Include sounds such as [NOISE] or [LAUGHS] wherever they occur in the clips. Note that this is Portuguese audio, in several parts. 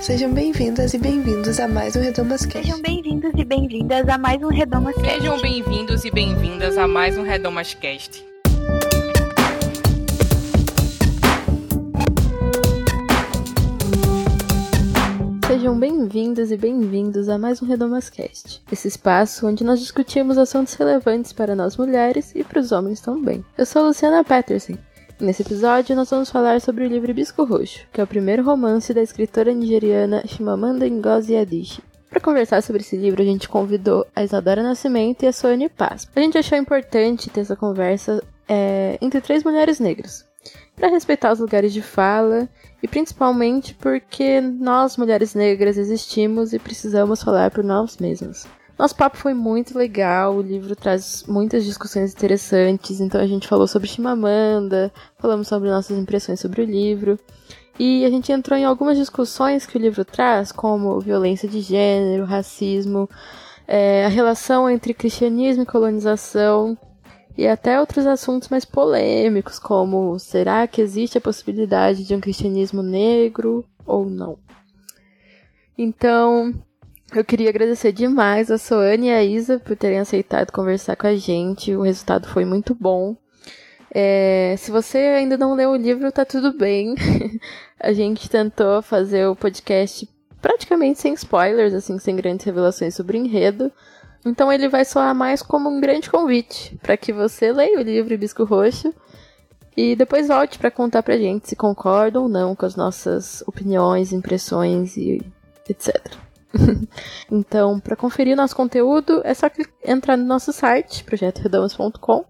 Sejam bem-vindas e bem-vindos a mais um Redomas Cast. Sejam bem-vindos e bem-vindas a mais um Redomas Cast. Sejam bem-vindos e bem-vindas a mais um Redomas Cast. Sejam bem-vindos e bem-vindos a mais um Redomascast, esse espaço onde nós discutimos assuntos relevantes para nós mulheres e para os homens também. Eu sou Luciana Patterson. Nesse episódio nós vamos falar sobre o livro Bisco Roxo, que é o primeiro romance da escritora nigeriana Chimamanda Ngozi Adichie. Para conversar sobre esse livro, a gente convidou a Isadora Nascimento e a Soane Paz. A gente achou importante ter essa conversa é, entre três mulheres negras, para respeitar os lugares de fala e principalmente porque nós, mulheres negras, existimos e precisamos falar por nós mesmas. Nosso papo foi muito legal, o livro traz muitas discussões interessantes, então a gente falou sobre Chimamanda, falamos sobre nossas impressões sobre o livro, e a gente entrou em algumas discussões que o livro traz, como violência de gênero, racismo, é, a relação entre cristianismo e colonização, e até outros assuntos mais polêmicos, como será que existe a possibilidade de um cristianismo negro ou não? Então, eu queria agradecer demais a Soane e a Isa por terem aceitado conversar com a gente. O resultado foi muito bom. É, se você ainda não leu o livro, tá tudo bem. [LAUGHS] a gente tentou fazer o podcast praticamente sem spoilers, assim, sem grandes revelações sobre o enredo. Então ele vai soar mais como um grande convite para que você leia o livro Bisco Roxo e depois volte para contar pra gente se concorda ou não com as nossas opiniões, impressões e etc. [LAUGHS] então, para conferir nosso conteúdo, é só entrar no nosso site, projetoredamas.com,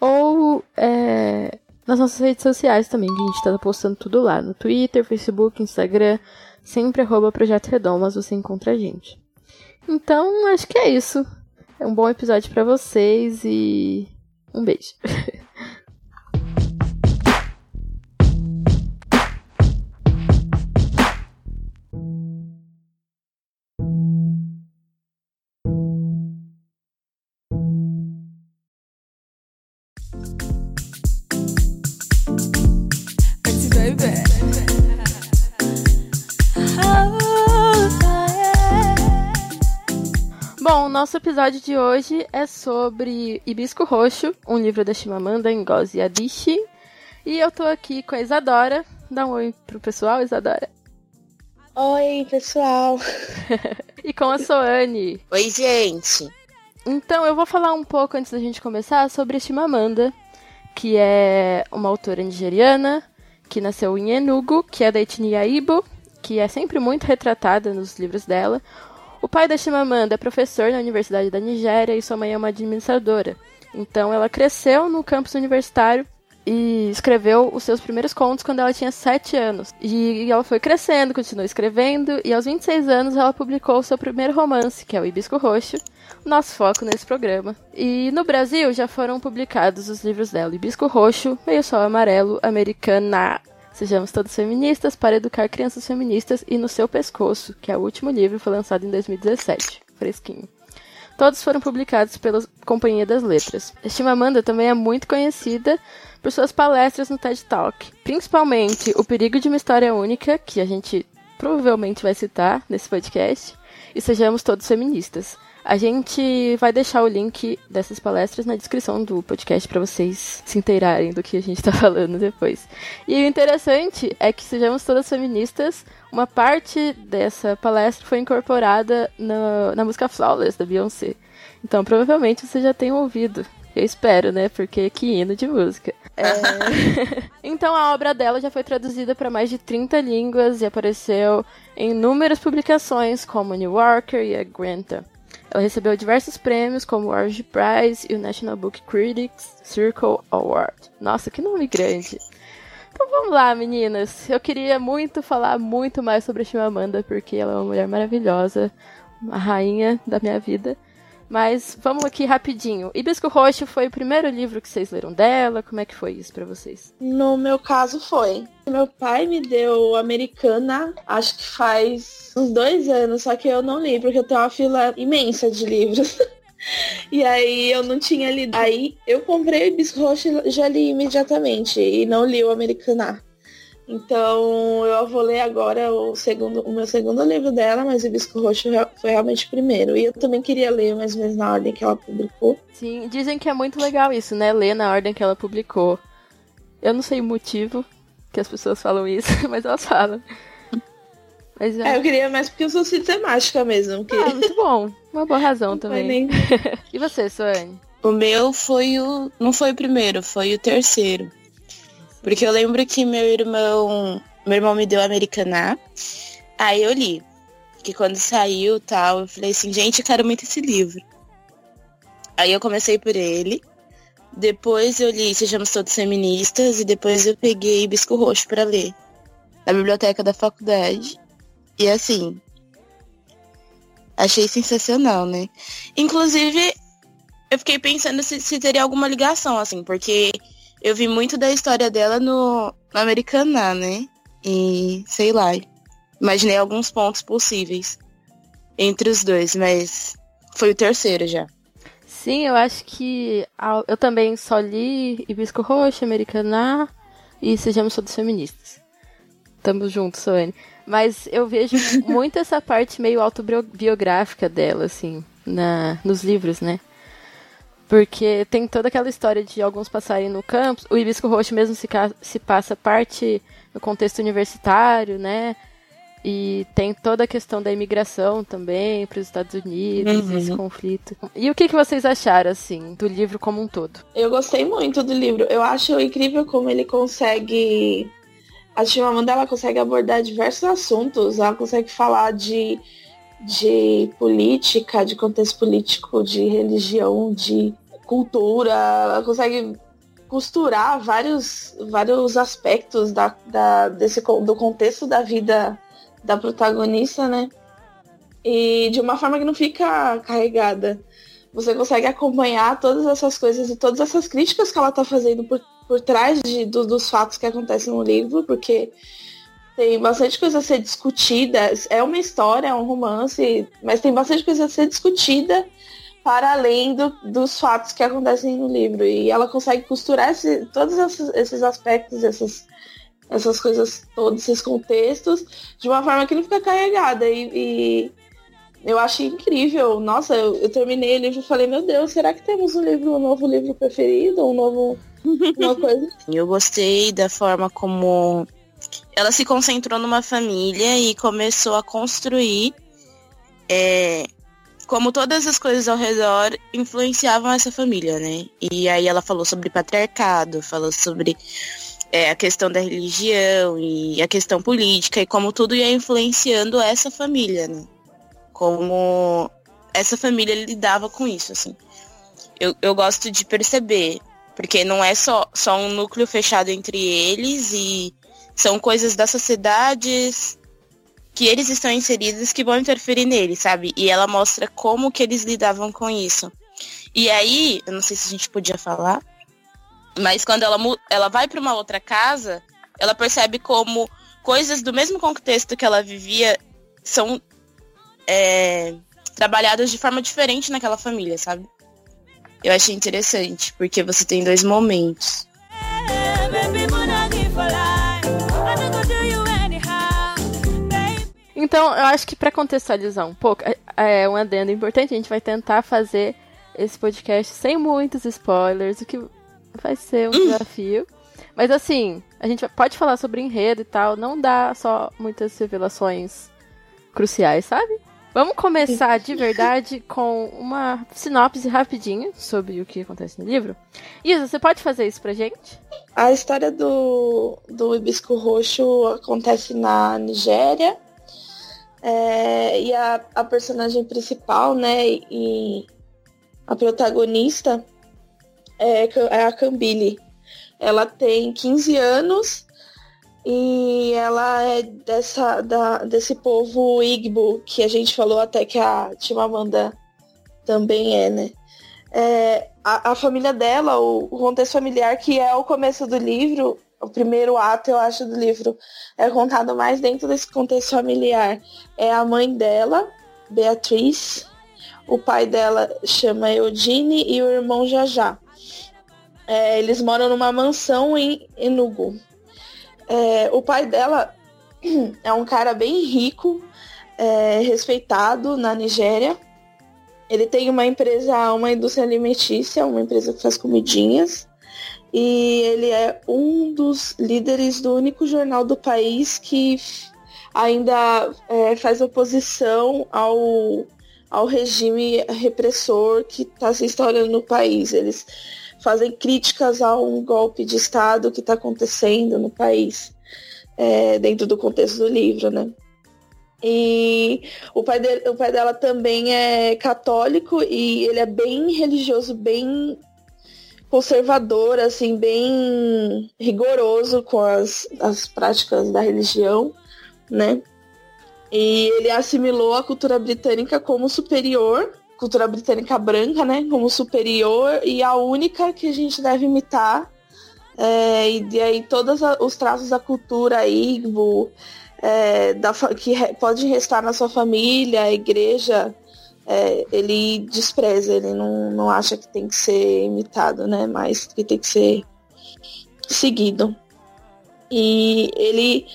ou é, nas nossas redes sociais também, que a gente está postando tudo lá, no Twitter, Facebook, Instagram, sempre arroba Projeto Redomas, você encontra a gente. Então, acho que é isso. É um bom episódio para vocês e um beijo. [LAUGHS] nosso episódio de hoje é sobre Hibisco Roxo, um livro da Chimamanda Ngozi Adichie. E eu tô aqui com a Isadora. Dá um oi pro pessoal, Isadora. Oi, pessoal. [LAUGHS] e com a Soane. Oi, gente. Então, eu vou falar um pouco antes da gente começar sobre a Chimamanda, que é uma autora nigeriana que nasceu em Enugu, que é da etnia Ibo, que é sempre muito retratada nos livros dela. O pai da Chimamanda é professor na Universidade da Nigéria e sua mãe é uma administradora. Então ela cresceu no campus universitário e escreveu os seus primeiros contos quando ela tinha 7 anos. E ela foi crescendo, continuou escrevendo, e aos 26 anos ela publicou o seu primeiro romance, que é o Hibisco Roxo, nosso foco nesse programa. E no Brasil já foram publicados os livros dela, Hibisco Roxo, Meio Sol Amarelo, Americana, Sejamos Todos Feministas para Educar Crianças Feministas e No Seu Pescoço, que é o último livro, foi lançado em 2017, fresquinho. Todos foram publicados pela Companhia das Letras. Chimamanda também é muito conhecida por suas palestras no TED Talk, principalmente O Perigo de uma História Única, que a gente provavelmente vai citar nesse podcast, e Sejamos Todos Feministas. A gente vai deixar o link dessas palestras na descrição do podcast para vocês se inteirarem do que a gente está [LAUGHS] falando depois. E o interessante é que sejamos todas feministas. Uma parte dessa palestra foi incorporada no, na música Flawless da Beyoncé. Então provavelmente você já tem ouvido. Eu espero, né? Porque que hino de música. É... [LAUGHS] então a obra dela já foi traduzida para mais de 30 línguas e apareceu em inúmeras publicações como New Yorker e a Granta. Ela recebeu diversos prêmios, como o Orange Prize e o National Book Critics Circle Award. Nossa, que nome grande! Então vamos lá, meninas. Eu queria muito falar muito mais sobre a Chimamanda, porque ela é uma mulher maravilhosa, uma rainha da minha vida. Mas vamos aqui rapidinho. Hibisco Roxo foi o primeiro livro que vocês leram dela? Como é que foi isso para vocês? No meu caso foi. Meu pai me deu Americana, acho que faz uns dois anos, só que eu não li, porque eu tenho uma fila imensa de livros. [LAUGHS] E aí eu não tinha lido. Aí eu comprei o Hibisco Roxo e já li imediatamente. E não li o Americana. Então eu vou ler agora o segundo, o meu segundo livro dela, mas o Bisco Roxo foi realmente o primeiro. E eu também queria ler mais ou menos na ordem que ela publicou. Sim, dizem que é muito legal isso, né? Ler na ordem que ela publicou. Eu não sei o motivo que as pessoas falam isso, [LAUGHS] mas elas falam. Mas, é, eu queria mais porque eu sou sistemática mesmo. Que... Ah, muito bom. Uma boa razão também. Nem... [LAUGHS] e você, Suane? O meu foi o. Não foi o primeiro, foi o terceiro. Porque eu lembro que meu irmão. Meu irmão me deu Americaná. Aí eu li. Que quando saiu tal, eu falei assim, gente, eu quero muito esse livro. Aí eu comecei por ele. Depois eu li Sejamos Todos Feministas e depois eu peguei Bisco Roxo para ler. Na biblioteca da faculdade. E assim. Achei sensacional, né? Inclusive, eu fiquei pensando se, se teria alguma ligação, assim, porque eu vi muito da história dela no, no Americana, né? E sei lá. Imaginei alguns pontos possíveis entre os dois, mas foi o terceiro já. Sim, eu acho que eu também só li Hibisco Roxo, Americana e Sejamos Todos Feministas. Tamo juntos, Soane. Mas eu vejo [LAUGHS] muito essa parte meio autobiográfica dela, assim, na, nos livros, né? Porque tem toda aquela história de alguns passarem no campus. O Hibisco Roxo mesmo se, se passa parte no contexto universitário, né? E tem toda a questão da imigração também para os Estados Unidos, uhum. esse conflito. E o que, que vocês acharam, assim, do livro como um todo? Eu gostei muito do livro. Eu acho incrível como ele consegue. A Chimamanda ela consegue abordar diversos assuntos. Ela consegue falar de de política, de contexto político, de religião, de cultura, ela consegue costurar vários, vários aspectos da, da, desse, do contexto da vida da protagonista, né? E de uma forma que não fica carregada. Você consegue acompanhar todas essas coisas e todas essas críticas que ela está fazendo por, por trás de, do, dos fatos que acontecem no livro, porque tem bastante coisa a ser discutida. É uma história, é um romance, mas tem bastante coisa a ser discutida para além do, dos fatos que acontecem no livro. E ela consegue costurar esse, todos esses, esses aspectos, essas, essas coisas, todos esses contextos, de uma forma que não fica carregada. E, e eu achei incrível. Nossa, eu, eu, terminei o livro e falei, meu Deus, será que temos um livro, um novo livro preferido? Um novo. Uma coisa? [LAUGHS] Eu gostei da forma como ela se concentrou numa família e começou a construir é, como todas as coisas ao redor influenciavam essa família, né? E aí ela falou sobre patriarcado, falou sobre é, a questão da religião e a questão política e como tudo ia influenciando essa família, né? Como essa família lidava com isso, assim. Eu, eu gosto de perceber, porque não é só, só um núcleo fechado entre eles e são coisas da sociedade que eles estão inseridos que vão interferir neles, sabe? E ela mostra como que eles lidavam com isso. E aí, eu não sei se a gente podia falar, mas quando ela, ela vai para uma outra casa, ela percebe como coisas do mesmo contexto que ela vivia são é, trabalhadas de forma diferente naquela família, sabe? Eu achei interessante, porque você tem dois momentos. Então, eu acho que para contextualizar um pouco, é, é um adendo importante, a gente vai tentar fazer esse podcast sem muitos spoilers, o que vai ser um desafio. Mas assim, a gente pode falar sobre enredo e tal, não dá só muitas revelações cruciais, sabe? Vamos começar de verdade com uma sinopse rapidinha sobre o que acontece no livro. Isa, você pode fazer isso pra gente? A história do, do hibisco roxo acontece na Nigéria é, e a, a personagem principal, né, e a protagonista é, é a Cambile. Ela tem 15 anos e ela é dessa, da, desse povo Igbo, que a gente falou até que a Timamanda também é, né? É, a, a, família dela, o, o contexto familiar, que é o começo do livro, o primeiro ato, eu acho, do livro é contado mais dentro desse contexto familiar. É a mãe dela, Beatriz, o pai dela chama Eudine e o irmão Jajá. É, eles moram numa mansão em Enugu. É, o pai dela [CLEARS THROAT] é um cara bem rico, é, respeitado na Nigéria. Ele tem uma empresa, uma indústria alimentícia, uma empresa que faz comidinhas. E ele é um dos líderes do único jornal do país que ainda é, faz oposição ao, ao regime repressor que está se instaurando no país. Eles fazem críticas a um golpe de Estado que está acontecendo no país, é, dentro do contexto do livro, né? E o pai, de, o pai dela também é católico e ele é bem religioso, bem conservador, assim, bem rigoroso com as, as práticas da religião, né? E ele assimilou a cultura britânica como superior, cultura britânica branca, né? Como superior e a única que a gente deve imitar. É, e aí todos os traços da cultura Igbo, é, da, que re, pode restar na sua família, a igreja, é, ele despreza, ele não, não acha que tem que ser imitado, né? Mas que tem que ser seguido. E ele,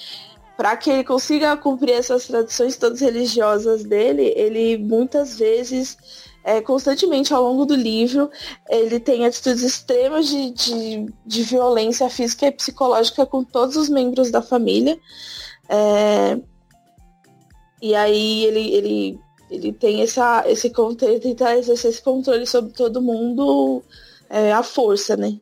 para que ele consiga cumprir essas tradições todas religiosas dele, ele muitas vezes, é, constantemente ao longo do livro, ele tem atitudes extremas de, de, de violência física e psicológica com todos os membros da família. É, e aí ele, ele, ele tem essa, esse controle, tentar exercer esse controle sobre todo mundo é, à força, né?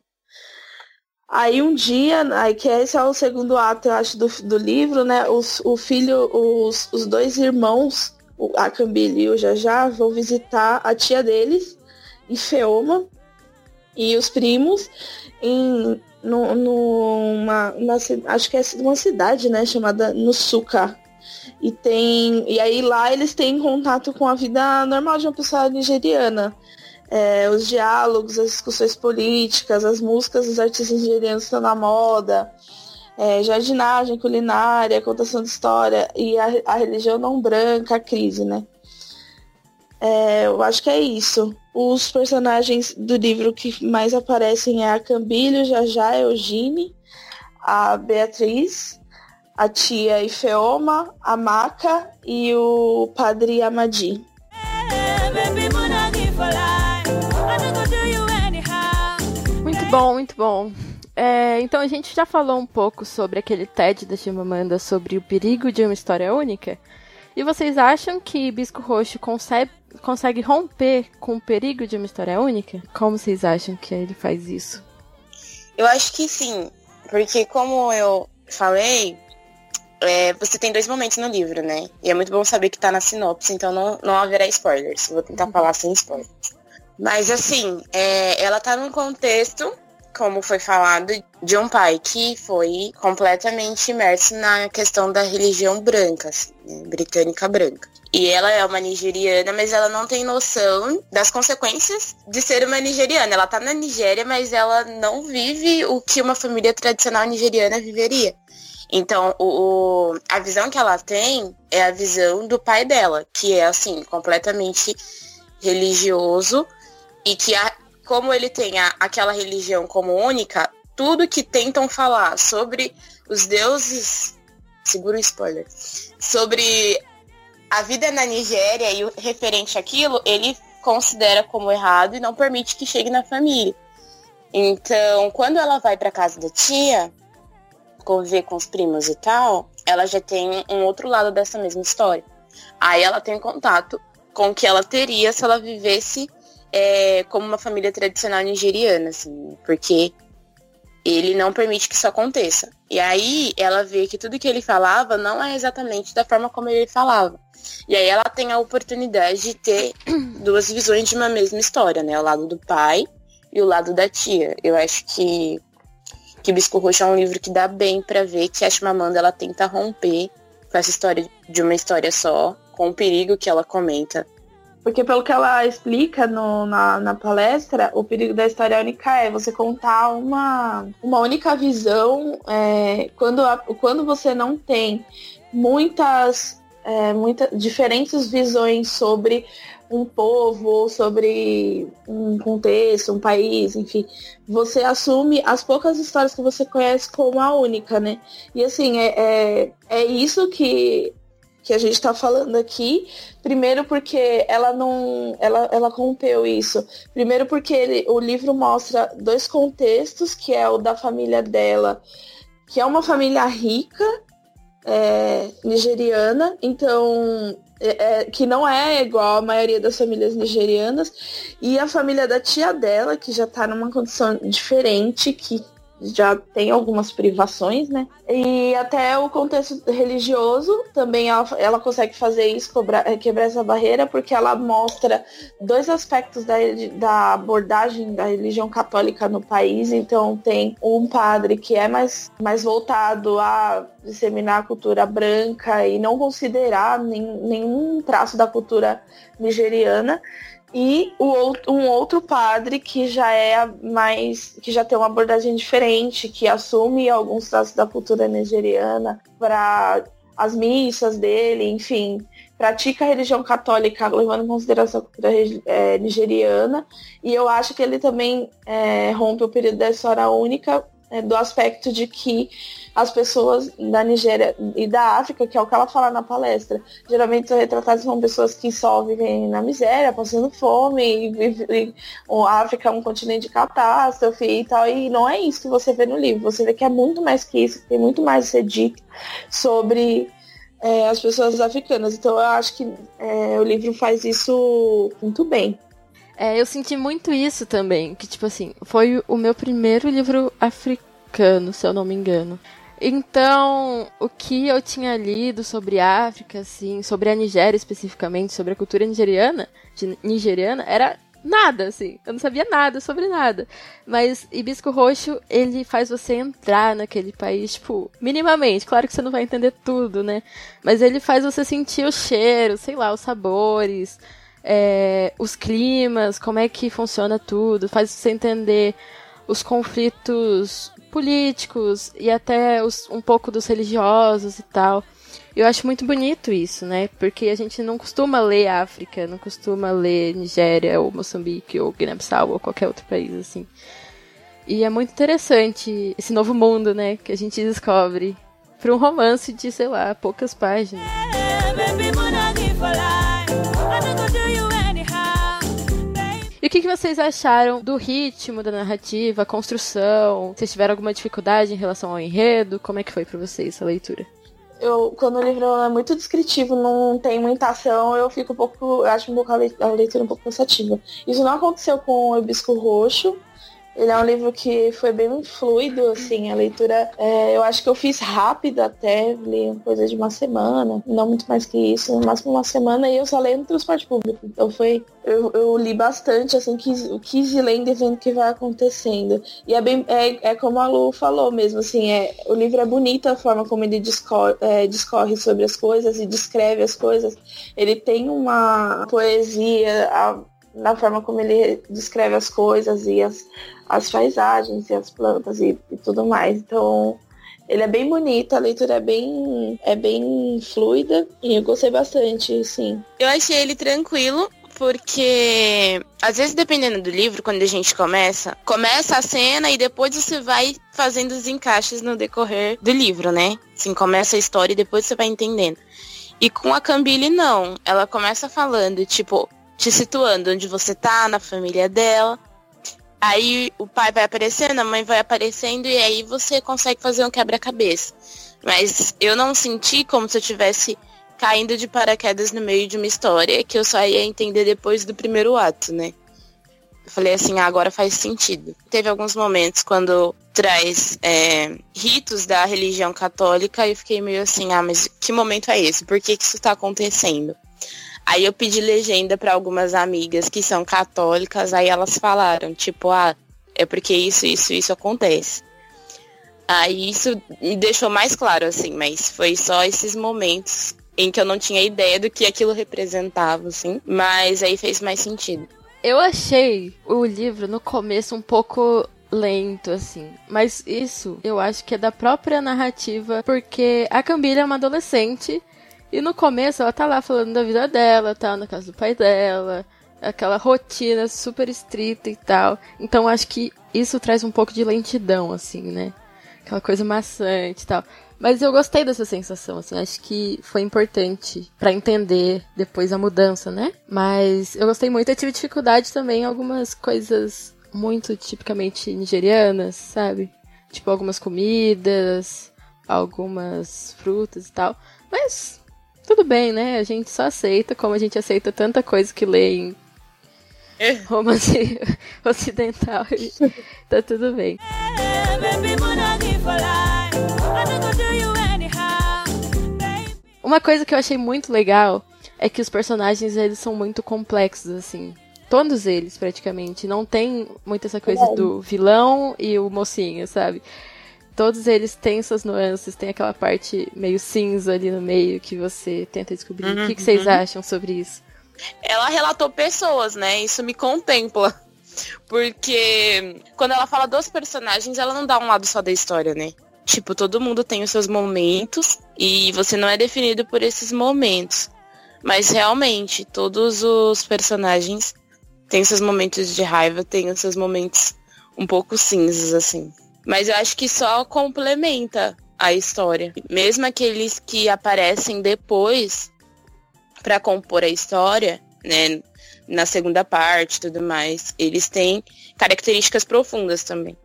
Aí um dia, aí que esse é o segundo ato, eu acho, do, do livro, né? Os, o filho, os, os dois irmãos, a Cambile e o Jajá, vão visitar a tia deles, em Feoma, e os primos em, no, numa, uma, acho que é uma cidade, né, chamada Nusuka. E tem. E aí lá eles têm contato com a vida normal de uma pessoa nigeriana. É, os diálogos, as discussões políticas, as músicas dos artistas nigerianos estão na moda, é, jardinagem, culinária, contação de história e a, a religião não branca, a crise, né? É, eu acho que é isso. Os personagens do livro que mais aparecem é a Cambilho, Jajá, Eugene, a Beatriz, a tia Ifeoma, a Maca e o padre Amadi. Muito bom, muito bom. É, então a gente já falou um pouco sobre aquele TED da Chimamanda sobre o perigo de uma história única. E vocês acham que Bisco Roxo consegue, consegue romper com o perigo de uma história única? Como vocês acham que ele faz isso? Eu acho que sim, porque como eu falei, é, você tem dois momentos no livro, né? E é muito bom saber que tá na sinopse, então não, não haverá spoilers. Vou tentar uhum. falar sem spoilers. Mas assim, é, ela tá num contexto como foi falado, de um pai que foi completamente imerso na questão da religião branca, assim, né, britânica branca. E ela é uma nigeriana, mas ela não tem noção das consequências de ser uma nigeriana. Ela tá na Nigéria, mas ela não vive o que uma família tradicional nigeriana viveria. Então, o, o, a visão que ela tem é a visão do pai dela, que é assim, completamente religioso e que a, como ele tem a, aquela religião como única, tudo que tentam falar sobre os deuses. Segura o spoiler. Sobre a vida na Nigéria e o referente àquilo, ele considera como errado e não permite que chegue na família. Então, quando ela vai para casa da tia, conviver com os primos e tal, ela já tem um outro lado dessa mesma história. Aí ela tem contato com o que ela teria se ela vivesse é, como uma família tradicional nigeriana, assim, porque ele não permite que isso aconteça. E aí ela vê que tudo que ele falava não é exatamente da forma como ele falava. E aí ela tem a oportunidade de ter [CLEARS THROAT] duas visões de uma mesma história, né? O lado do pai e o lado da tia. Eu acho que que Bisco Roxo é um livro que dá bem para ver que a Chimamanda ela tenta romper com essa história de uma história só, com o perigo que ela comenta. Porque pelo que ela explica no, na, na palestra, o perigo da história única é você contar uma, uma única visão é, quando, a, quando você não tem muitas é, diferentes visões sobre um povo sobre um contexto, um país, enfim, você assume as poucas histórias que você conhece como a única, né? E assim, é, é, é isso que, que a gente está falando aqui. Primeiro porque ela não. Ela, ela rompeu isso. Primeiro porque ele, o livro mostra dois contextos, que é o da família dela, que é uma família rica, é, nigeriana, então é, é, que não é igual a maioria das famílias nigerianas, e a família da tia dela, que já está numa condição diferente, que já tem algumas privações, né? E até o contexto religioso também ela, ela consegue fazer isso, cobrar, é, quebrar essa barreira, porque ela mostra dois aspectos da, da abordagem da religião católica no país. Então tem um padre que é mais, mais voltado a disseminar a cultura branca e não considerar nem, nenhum traço da cultura nigeriana e o, um outro padre que já é mais que já tem uma abordagem diferente, que assume alguns traços da cultura nigeriana para as missas dele, enfim, pratica a religião católica levando em consideração a cultura é, nigeriana. E eu acho que ele também é, rompe o período da história única é, do aspecto de que as pessoas da Nigéria e da África, que é o que ela fala na palestra, geralmente são retratadas como pessoas que só vivem na miséria, passando fome, e, e, a África é um continente de catástrofe e tal, e não é isso que você vê no livro, você vê que é muito mais que isso, tem muito mais a ser dito sobre é, as pessoas africanas. Então eu acho que é, o livro faz isso muito bem. É, eu senti muito isso também, que tipo assim, foi o meu primeiro livro africano, se eu não me engano. Então, o que eu tinha lido sobre África, assim, sobre a Nigéria especificamente, sobre a cultura nigeriana, nigeriana, era nada, assim. Eu não sabia nada sobre nada. Mas Hibisco Roxo, ele faz você entrar naquele país, tipo, minimamente. Claro que você não vai entender tudo, né? Mas ele faz você sentir o cheiro, sei lá, os sabores, é, os climas, como é que funciona tudo. Faz você entender os conflitos políticos e até os, um pouco dos religiosos e tal. Eu acho muito bonito isso, né? Porque a gente não costuma ler África, não costuma ler Nigéria ou Moçambique ou Guiné-Bissau ou qualquer outro país assim. E é muito interessante esse novo mundo, né, que a gente descobre para um romance de, sei lá, poucas páginas. E o que, que vocês acharam do ritmo da narrativa, construção? Vocês tiveram alguma dificuldade em relação ao enredo? Como é que foi para vocês essa leitura? Eu, quando o livro é muito descritivo, não tem muita ação, eu fico um pouco. Eu acho um pouco a leitura um pouco cansativa. Isso não aconteceu com o Hibisco Roxo, ele é um livro que foi bem fluido, assim, a leitura. É, eu acho que eu fiz rápido até, li coisa de uma semana, não muito mais que isso, no máximo uma semana, e eu só leio no transporte público. Então foi. Eu, eu li bastante, assim, quis, quis lendo e vendo o que vai acontecendo. E é bem. É, é como a Lu falou mesmo, assim, é, o livro é bonito a forma como ele discorre, é, discorre sobre as coisas e descreve as coisas. Ele tem uma poesia. A, na forma como ele descreve as coisas e as, as paisagens e as plantas e, e tudo mais. Então, ele é bem bonito, a leitura é bem, é bem fluida e eu gostei bastante, sim. Eu achei ele tranquilo, porque às vezes dependendo do livro, quando a gente começa, começa a cena e depois você vai fazendo os encaixes no decorrer do livro, né? Assim, começa a história e depois você vai entendendo. E com a Cambile não, ela começa falando, tipo, te situando onde você tá, na família dela. Aí o pai vai aparecendo, a mãe vai aparecendo e aí você consegue fazer um quebra-cabeça. Mas eu não senti como se eu tivesse caindo de paraquedas no meio de uma história que eu só ia entender depois do primeiro ato, né? Eu falei assim, ah, agora faz sentido. Teve alguns momentos quando traz é, ritos da religião católica e eu fiquei meio assim, ah, mas que momento é esse? Por que, que isso está acontecendo? Aí eu pedi legenda para algumas amigas que são católicas, aí elas falaram, tipo, ah, é porque isso, isso, isso acontece. Aí isso me deixou mais claro, assim, mas foi só esses momentos em que eu não tinha ideia do que aquilo representava, assim, mas aí fez mais sentido. Eu achei o livro no começo um pouco lento, assim. Mas isso eu acho que é da própria narrativa, porque a Camila é uma adolescente E no começo ela tá lá falando da vida dela, tá na casa do pai dela, aquela rotina super estrita e tal. Então acho que isso traz um pouco de lentidão, assim, né? Aquela coisa maçante e tal. Mas eu gostei dessa sensação, assim, acho que foi importante para entender depois a mudança, né? Mas eu gostei muito, eu tive dificuldade também em algumas coisas muito tipicamente nigerianas, sabe? Tipo algumas comidas, algumas frutas e tal. Mas tudo bem, né? A gente só aceita, como a gente aceita tanta coisa que lê em É. romance [LAUGHS] ocidental. tá tudo bem. Uma coisa que eu achei muito legal é que os personagens eles são muito complexos assim. Todos eles, praticamente. Não tem muito essa coisa do vilão e o mocinho, sabe? Todos eles têm suas nuances, tem aquela parte meio cinza ali no meio que você tenta descobrir. O que, que vocês acham sobre isso? Ela relatou pessoas, né? Isso me contempla. Porque quando ela fala dos personagens, ela não dá um lado só da história, né? Tipo, todo mundo tem os seus momentos e você não é definido por esses momentos. Mas realmente, todos os personagens têm seus momentos de raiva, têm os seus momentos um pouco cinzas, assim. Mas eu acho que só complementa a história. Mesmo aqueles que aparecem depois para compor a história, né, na segunda parte e tudo mais, eles têm características profundas também.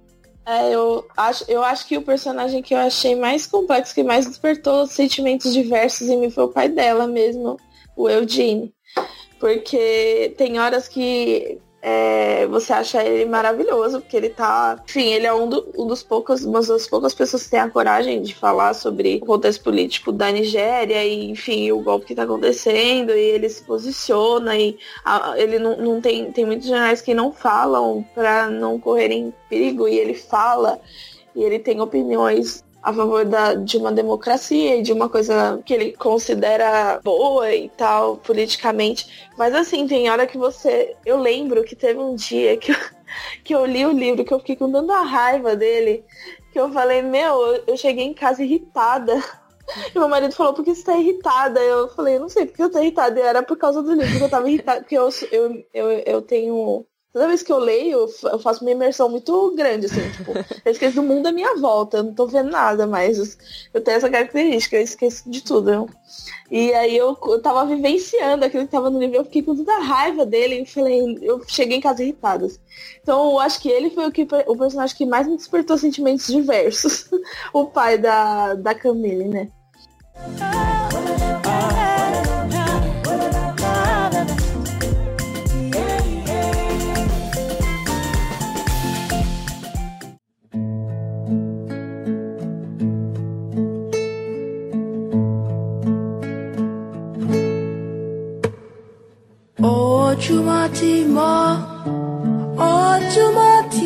É, eu acho, eu acho que o personagem que eu achei mais complexo, que mais despertou sentimentos diversos em mim foi o pai dela mesmo, o Eugene. Porque tem horas que é, você acha ele maravilhoso, porque ele tá. Enfim, ele é um, do, um dos poucos, uma das poucas pessoas que tem a coragem de falar sobre o contexto político da Nigéria e, enfim, o golpe que tá acontecendo, e ele se posiciona, e a, ele não, não tem. Tem muitos jornais que não falam para não correrem perigo, e ele fala, e ele tem opiniões a favor da, de uma democracia e de uma coisa que ele considera boa e tal, politicamente. Mas assim, tem hora que você. Eu lembro que teve um dia que eu, [LAUGHS] que eu li o livro, que eu fiquei com tanta raiva dele, que eu falei, meu, eu cheguei em casa irritada. [LAUGHS] E meu marido falou, por que você tá irritada? Eu falei, não sei porque eu tô irritada. E era por causa do livro que eu tava irritada. Porque eu, eu, eu, eu tenho Toda vez que eu leio, eu faço uma imersão muito grande, assim, tipo, eu esqueço do mundo à minha volta, eu não tô vendo nada, mas eu tenho essa característica, eu esqueço de tudo. E aí eu, eu tava vivenciando aquilo que tava no livro, eu fiquei com toda a raiva dele e falei, eu cheguei em casa irritada. assim. Então eu acho que ele foi o, que, o personagem que mais me despertou sentimentos diversos. [LAUGHS] o pai da, da Camille, né?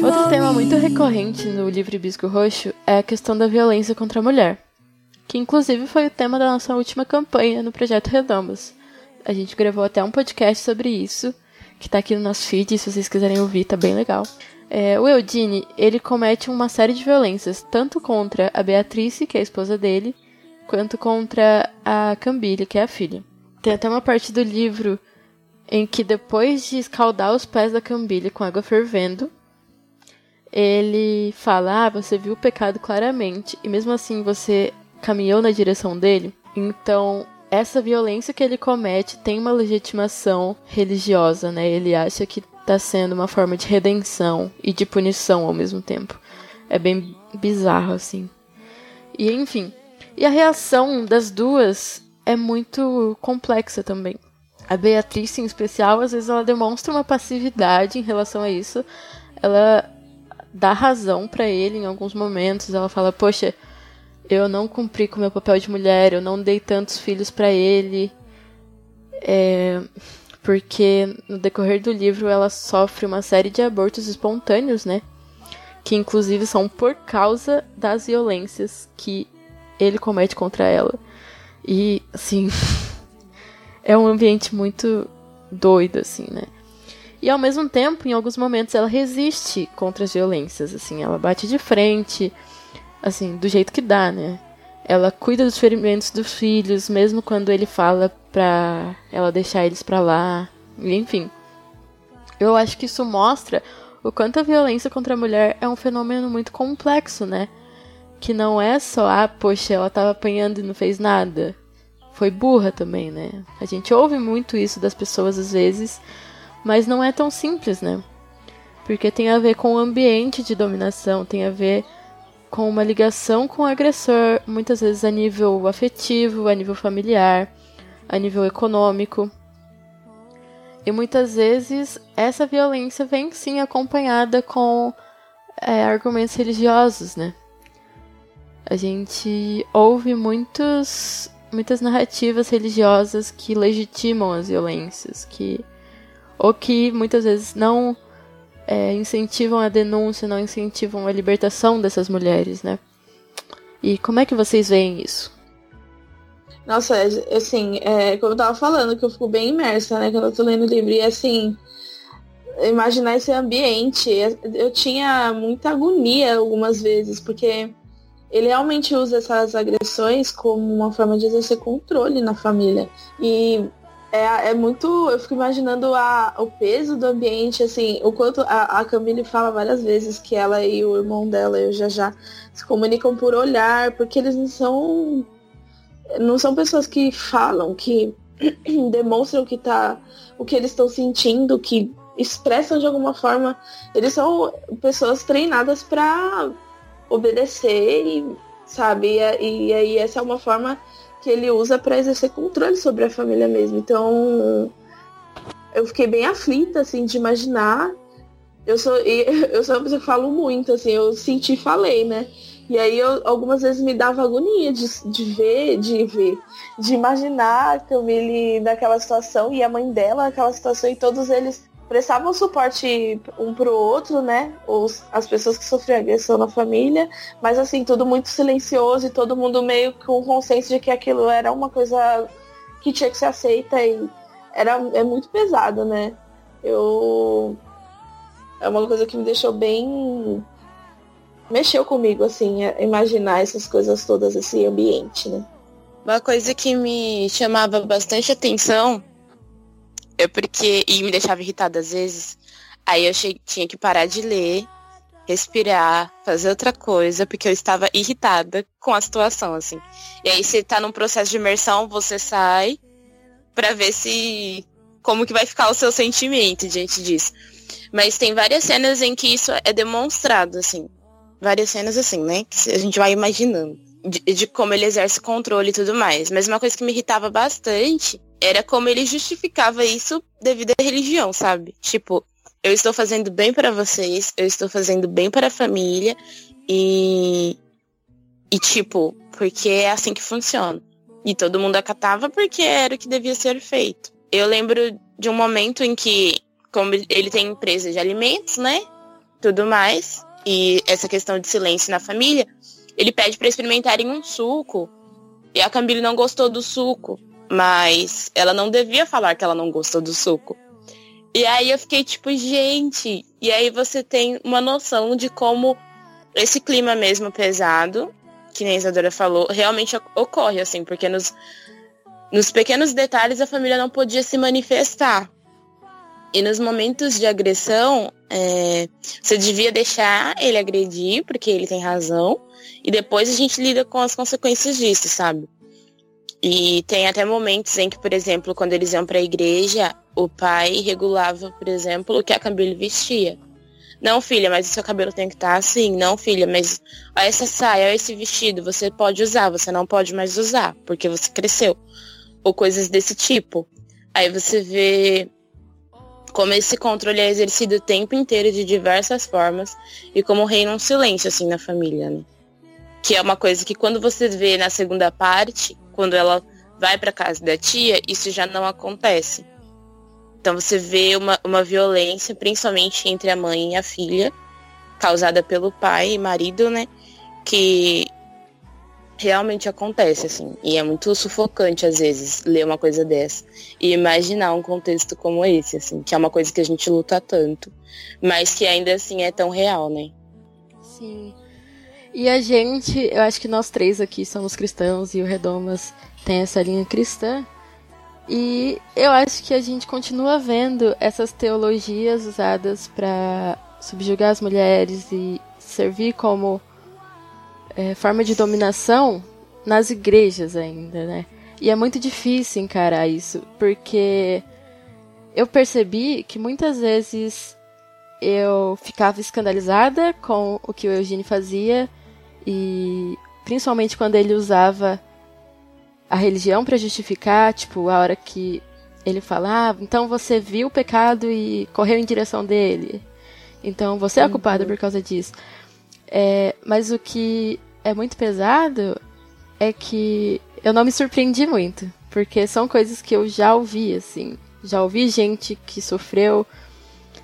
Outro tema muito recorrente no livro Hibisco Roxo é a questão da violência contra a mulher, que inclusive foi o tema da nossa última campanha no projeto Redomas. A gente gravou até um podcast sobre isso, que tá aqui no nosso feed, se vocês quiserem ouvir, tá bem legal. É, o Eudine, ele comete uma série de violências, tanto contra a Beatrice, que é a esposa dele, quanto contra a Cambile, que é a filha. Tem até uma parte do livro em que depois de escaldar os pés da Cambile com água fervendo, ele fala: Ah, você viu o pecado claramente, e mesmo assim você caminhou na direção dele. Então, essa violência que ele comete tem uma legitimação religiosa, né? Ele acha que está sendo uma forma de redenção e de punição ao mesmo tempo. É bem bizarro, assim. E enfim. E a reação das duas é muito complexa também. A Beatriz, em especial, às vezes ela demonstra uma passividade em relação a isso. Ela dá razão para ele em alguns momentos. Ela fala: Poxa, eu não cumpri com meu papel de mulher, eu não dei tantos filhos para ele. É, porque no decorrer do livro ela sofre uma série de abortos espontâneos, né? Que inclusive são por causa das violências que ele comete contra ela. E, assim. [LAUGHS] é um ambiente muito doido, assim, né? E ao mesmo tempo, em alguns momentos, ela resiste contra as violências, assim, ela bate de frente, assim, do jeito que dá, né? ela cuida dos ferimentos dos filhos, mesmo quando ele fala pra ela deixar eles pra lá. Enfim. Eu acho que isso mostra o quanto a violência contra a mulher é um fenômeno muito complexo, né? Que não é só, ah, poxa, ela tava apanhando e não fez nada. Foi burra também, né? A gente ouve muito isso das pessoas às vezes, mas não é tão simples, né? Porque tem a ver com o ambiente de dominação, tem a ver com uma ligação com o agressor, muitas vezes a nível afetivo, a nível familiar, a nível econômico. E muitas vezes essa violência vem sim acompanhada com é, argumentos religiosos, né? A gente ouve muitos, muitas narrativas religiosas que legitimam as violências, que ou que muitas vezes não é, incentivam a denúncia, não incentivam a libertação dessas mulheres, né? E como é que vocês veem isso? Nossa, assim, é, como eu tava falando, que eu fico bem imersa, né, quando eu tô lendo o livro, e assim, imaginar esse ambiente, eu tinha muita agonia algumas vezes, porque ele realmente usa essas agressões como uma forma de exercer controle na família. E é, é muito. Eu fico imaginando a, o peso do ambiente, assim, o quanto a, a Camille fala várias vezes que ela e o irmão dela, eu já já, se comunicam por olhar, porque eles não são. Não são pessoas que falam, que [CLEARS THROAT] demonstram que tá, o que eles estão sentindo, que expressam de alguma forma. Eles são pessoas treinadas para obedecer e, sabe? E, e aí essa é uma forma que ele usa para exercer controle sobre a família mesmo. Então, eu fiquei bem aflita, assim, de imaginar. Eu sou, [LAUGHS] eu sou uma pessoa que falo muito, assim, eu senti falei, né? E aí eu, algumas vezes me dava agonia de, de ver, de ver, de imaginar Camille naquela situação e a mãe dela naquela situação e todos eles prestavam suporte um pro outro, né? Os, as pessoas que sofriam agressão na família, mas assim, tudo muito silencioso e todo mundo meio com consenso de que aquilo era uma coisa que tinha que ser aceita e era é muito pesado, né? Eu é uma coisa que me deixou bem mexeu comigo assim, imaginar essas coisas todas esse ambiente, né? Uma coisa que me chamava bastante atenção é porque. E me deixava irritada às vezes. Aí eu tinha que parar de ler, respirar, fazer outra coisa, porque eu estava irritada com a situação, assim. E aí você tá num processo de imersão, você sai para ver se. como que vai ficar o seu sentimento diante disso. Mas tem várias cenas em que isso é demonstrado, assim. Várias cenas assim, né? Que a gente vai imaginando. De, de como ele exerce controle e tudo mais. Mas uma coisa que me irritava bastante era como ele justificava isso devido à religião, sabe? Tipo, eu estou fazendo bem para vocês, eu estou fazendo bem para a família e e tipo, porque é assim que funciona. E todo mundo acatava porque era o que devia ser feito. Eu lembro de um momento em que, como ele tem empresa de alimentos, né? Tudo mais, e essa questão de silêncio na família, ele pede para experimentarem um suco. E a Camille não gostou do suco. Mas ela não devia falar que ela não gostou do suco. E aí eu fiquei tipo, gente. E aí você tem uma noção de como esse clima mesmo pesado, que nem a Isadora falou, realmente ocorre, assim, porque nos, nos pequenos detalhes a família não podia se manifestar. E nos momentos de agressão, é, você devia deixar ele agredir, porque ele tem razão, e depois a gente lida com as consequências disso, sabe? E tem até momentos em que, por exemplo, quando eles iam para a igreja, o pai regulava, por exemplo, o que a Camille vestia. Não, filha, mas o seu cabelo tem que estar tá assim. Não, filha, mas ó, essa saia, ó, esse vestido, você pode usar, você não pode mais usar, porque você cresceu. Ou coisas desse tipo. Aí você vê como esse controle é exercido o tempo inteiro de diversas formas e como reina um silêncio assim na família, né? Que é uma coisa que quando você vê na segunda parte, quando ela vai para casa da tia, isso já não acontece. Então você vê uma, uma violência, principalmente entre a mãe e a filha, causada pelo pai e marido, né? Que realmente acontece, assim. E é muito sufocante, às vezes, ler uma coisa dessa. E imaginar um contexto como esse, assim, que é uma coisa que a gente luta tanto, mas que ainda assim é tão real, né? Sim. E a gente, eu acho que nós três aqui somos cristãos e o Redomas tem essa linha cristã. E eu acho que a gente continua vendo essas teologias usadas para subjugar as mulheres e servir como é, forma de dominação nas igrejas ainda, né? E é muito difícil encarar isso, porque eu percebi que muitas vezes eu ficava escandalizada com o que o Eugênio fazia e principalmente quando ele usava a religião para justificar, tipo, a hora que ele fala, ah, então você viu o pecado e correu em direção dele. Então você é a culpada por causa disso. É, mas o que é muito pesado é que eu não me surpreendi muito, porque são coisas que eu já ouvi, assim. Já ouvi gente que sofreu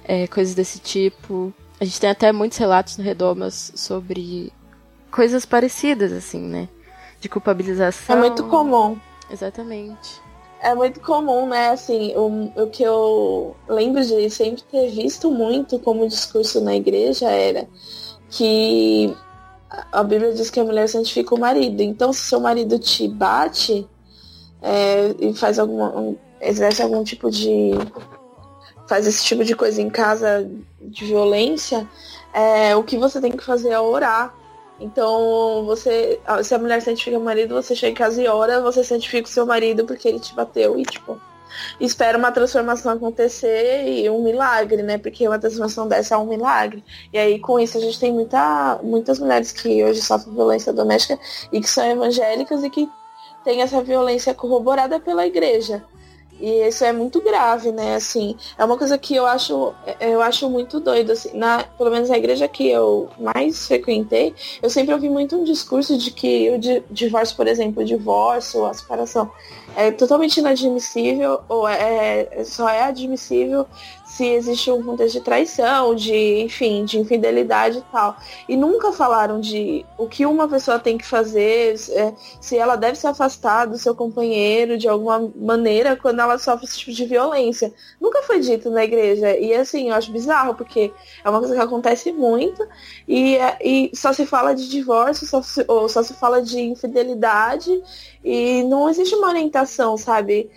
é, coisas desse tipo. A gente tem até muitos relatos no Redomas sobre coisas parecidas, assim, né? De culpabilização. É muito comum. Exatamente. É muito comum, né? Assim, o, o que eu lembro de sempre ter visto muito como discurso na igreja era que a Bíblia diz que a mulher santifica o marido. Então, se seu marido te bate é, e faz alguma. exerce algum tipo de. faz esse tipo de coisa em casa de violência, é, o que você tem que fazer é orar. Então, você. Se a mulher santifica o marido, você chega em casa e ora, você santifica o seu marido porque ele te bateu e, tipo espera uma transformação acontecer e um milagre, né? Porque uma transformação dessa é um milagre. E aí, com isso, a gente tem muita, muitas mulheres que hoje sofrem violência doméstica e que são evangélicas e que têm essa violência corroborada pela igreja. E isso é muito grave, né? Assim, é uma coisa que eu acho, eu acho muito doido, assim, na, pelo menos na igreja que eu mais frequentei, eu sempre ouvi muito um discurso de que o divórcio, por exemplo, o divórcio, a separação é totalmente inadmissível, ou é, é só é admissível se existe um contexto de traição, de, enfim, de infidelidade e tal. E nunca falaram de o que uma pessoa tem que fazer, é, se ela deve se afastar do seu companheiro de alguma maneira quando ela sofre esse tipo de violência. Nunca foi dito na igreja. E assim, eu acho bizarro, porque é uma coisa que acontece muito e, e só se fala de divórcio, só se, ou só se fala de infidelidade e não existe uma orientação, sabe?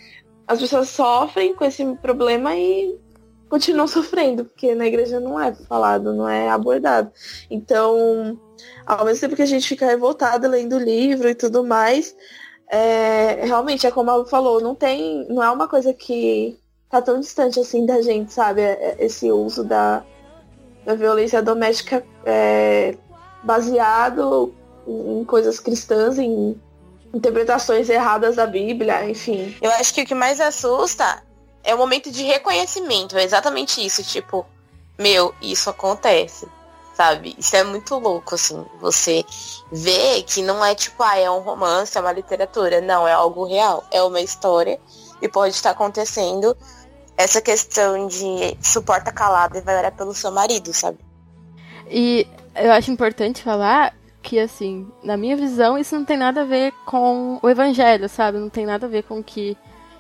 As pessoas sofrem com esse problema e continuam [LAUGHS] sofrendo, porque na igreja não é falado, não é abordado. Então, ao mesmo tempo que a gente fica revoltada lendo o livro e tudo mais, é, realmente é como a falou, não tem, não é uma coisa que tá tão distante assim da gente, sabe? É, é, esse uso da, da violência doméstica é, baseado em coisas cristãs, em interpretações erradas da Bíblia, enfim. Eu acho que o que mais assusta é um momento de reconhecimento, é exatamente isso, tipo, meu, isso acontece, sabe? Isso é muito louco, assim, você vê que não é tipo, ah, é um romance, é uma literatura, não, é algo real, é uma história e pode estar acontecendo essa questão de suporta calada e vai orar pelo seu marido, sabe? E eu acho importante falar que, assim, na minha visão, isso não tem nada a ver com o evangelho, sabe? Não tem nada a ver com que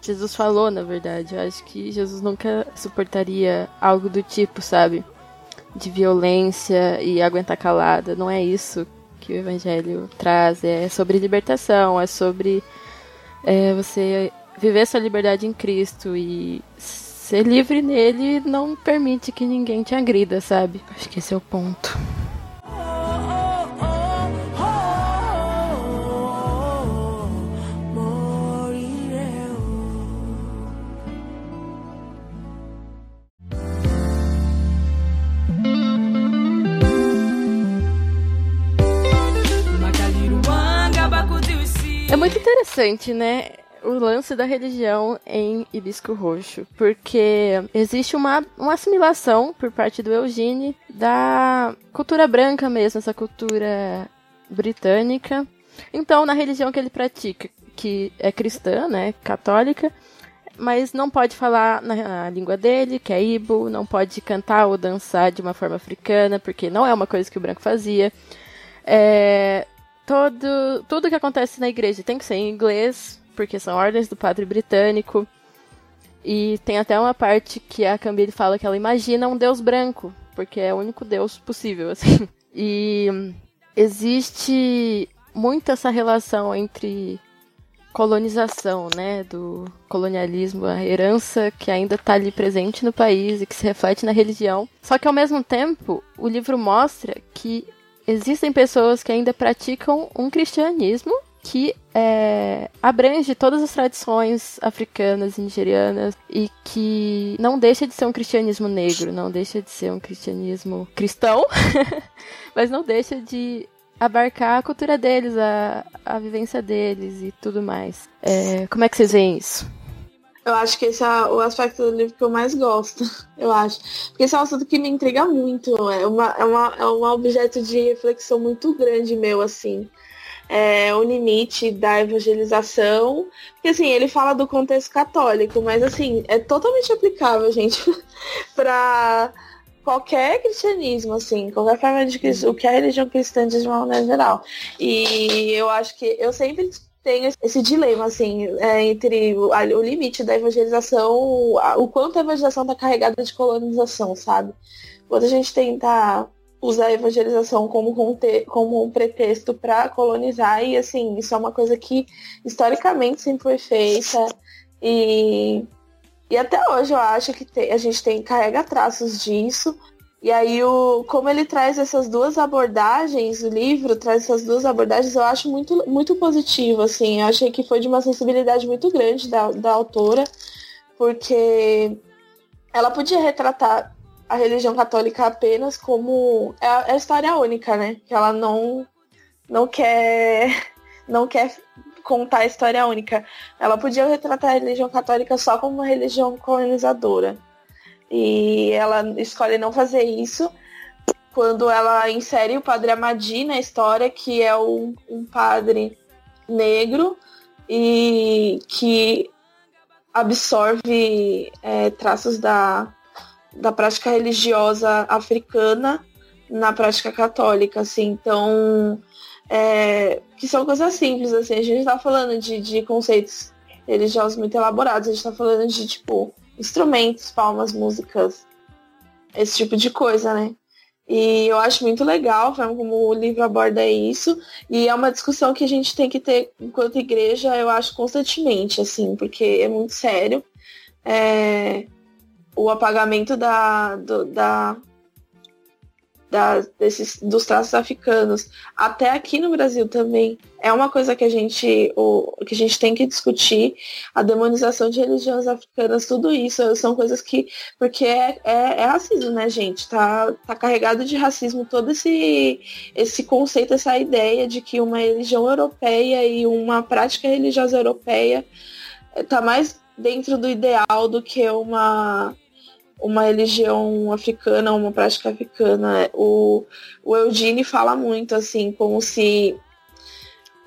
Jesus falou, na verdade. Eu acho que Jesus nunca suportaria algo do tipo, sabe? De violência e aguentar calada. Não é isso que o Evangelho traz. É sobre libertação, é sobre é, você viver sua liberdade em Cristo e ser livre nele não permite que ninguém te agrida, sabe? Acho que esse é o ponto. É muito interessante, né? O lance da religião em Hibisco Roxo, porque existe uma, uma assimilação por parte do Eugene da cultura branca mesmo, essa cultura britânica. Então, na religião que ele pratica, que é cristã, né, católica, mas não pode falar na língua dele, que é Ibo, não pode cantar ou dançar de uma forma africana, porque não é uma coisa que o branco fazia. É, todo, tudo que acontece na igreja tem que ser em inglês, porque são ordens do padre britânico. E tem até uma parte que a Camille fala que ela imagina um deus branco, porque é o único deus possível, [LAUGHS] assim. E existe muito essa relação entre colonização, né, do colonialismo, a herança que ainda está ali presente no país e que se reflete na religião. Só que ao mesmo tempo, o livro mostra que existem pessoas que ainda praticam um cristianismo que é, abrange todas as tradições africanas nigerianas e que não deixa de ser um cristianismo negro, não deixa de ser um cristianismo cristão, [LAUGHS] mas não deixa de abarcar a cultura deles, a, a vivência deles e tudo mais. É, como é que vocês veem isso? Eu acho que esse é o aspecto do livro que eu mais gosto, [LAUGHS] eu acho. Porque esse é um assunto que me intriga muito. É, uma, é, uma, é um objeto de reflexão muito grande meu, assim é, o limite da evangelização. Porque assim, ele fala do contexto católico, mas assim, é totalmente aplicável, [LAUGHS] gente, para qualquer cristianismo, assim, qualquer forma de o que a religião cristã de uma maneira geral. E eu acho que eu sempre tenho esse dilema, assim, é, entre o, o, limite da evangelização, o, o quanto a evangelização está carregada de colonização, sabe? Quando a gente tenta usa a evangelização como, como um pretexto para colonizar e assim isso é uma coisa que historicamente sempre foi feita e, e até hoje eu acho que te, a gente tem carrega traços disso e aí o como ele traz essas duas abordagens o livro traz essas duas abordagens eu acho muito muito positivo assim eu achei que foi de uma sensibilidade muito grande da, da autora porque ela podia retratar a religião católica apenas como é a, é a história única, né? Que ela não não quer [LAUGHS] não quer contar a história única. Ela podia retratar a religião católica só como uma religião colonizadora. E ela escolhe não fazer isso quando ela insere o padre Amadi na história, que é um, um padre negro e que absorve é, traços da da prática religiosa africana na prática católica, assim. Então, é, que são coisas simples, assim. A gente está falando de, de conceitos religiosos muito elaborados. A gente está falando de, tipo, instrumentos, palmas, músicas, esse tipo de coisa, né? E eu acho muito legal como o livro aborda isso. E é uma discussão que a gente tem que ter enquanto igreja, eu acho, constantemente, assim, porque é muito sério. É, o apagamento da, do, da, desses, dos traços africanos, até aqui no Brasil também, é uma coisa que a gente, o, que a gente tem que discutir, a demonização de religiões africanas, tudo isso são coisas que, porque é, é, é racismo, né, gente? Tá, tá carregado de racismo todo esse, esse conceito, essa ideia de que uma religião europeia e uma prática religiosa europeia tá mais dentro do ideal do que uma uma religião africana, uma prática africana. O, o Eugene fala muito assim, como se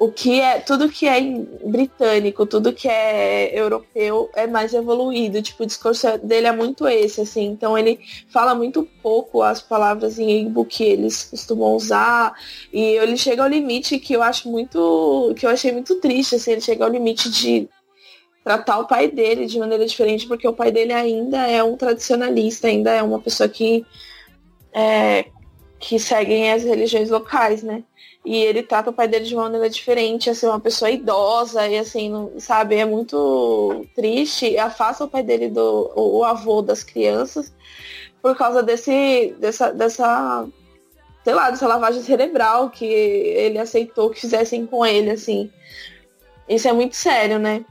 o que é tudo que é britânico, tudo que é europeu é mais evoluído. Tipo, o discurso dele é muito esse, assim. Então ele fala muito pouco as palavras em Igbo que eles costumam usar. E ele chega ao limite que eu acho muito. que eu achei muito triste, assim, ele chega ao limite de tratar o pai dele de maneira diferente, porque o pai dele ainda é um tradicionalista, ainda é uma pessoa que, é, que segue as religiões locais, né? E ele trata o pai dele de uma maneira diferente, assim, uma pessoa idosa, e assim, não, sabe, é muito triste, afasta o pai dele do o, o avô das crianças por causa desse, dessa, dessa, sei lá, dessa lavagem cerebral que ele aceitou que fizessem com ele, assim. Isso é muito sério, né?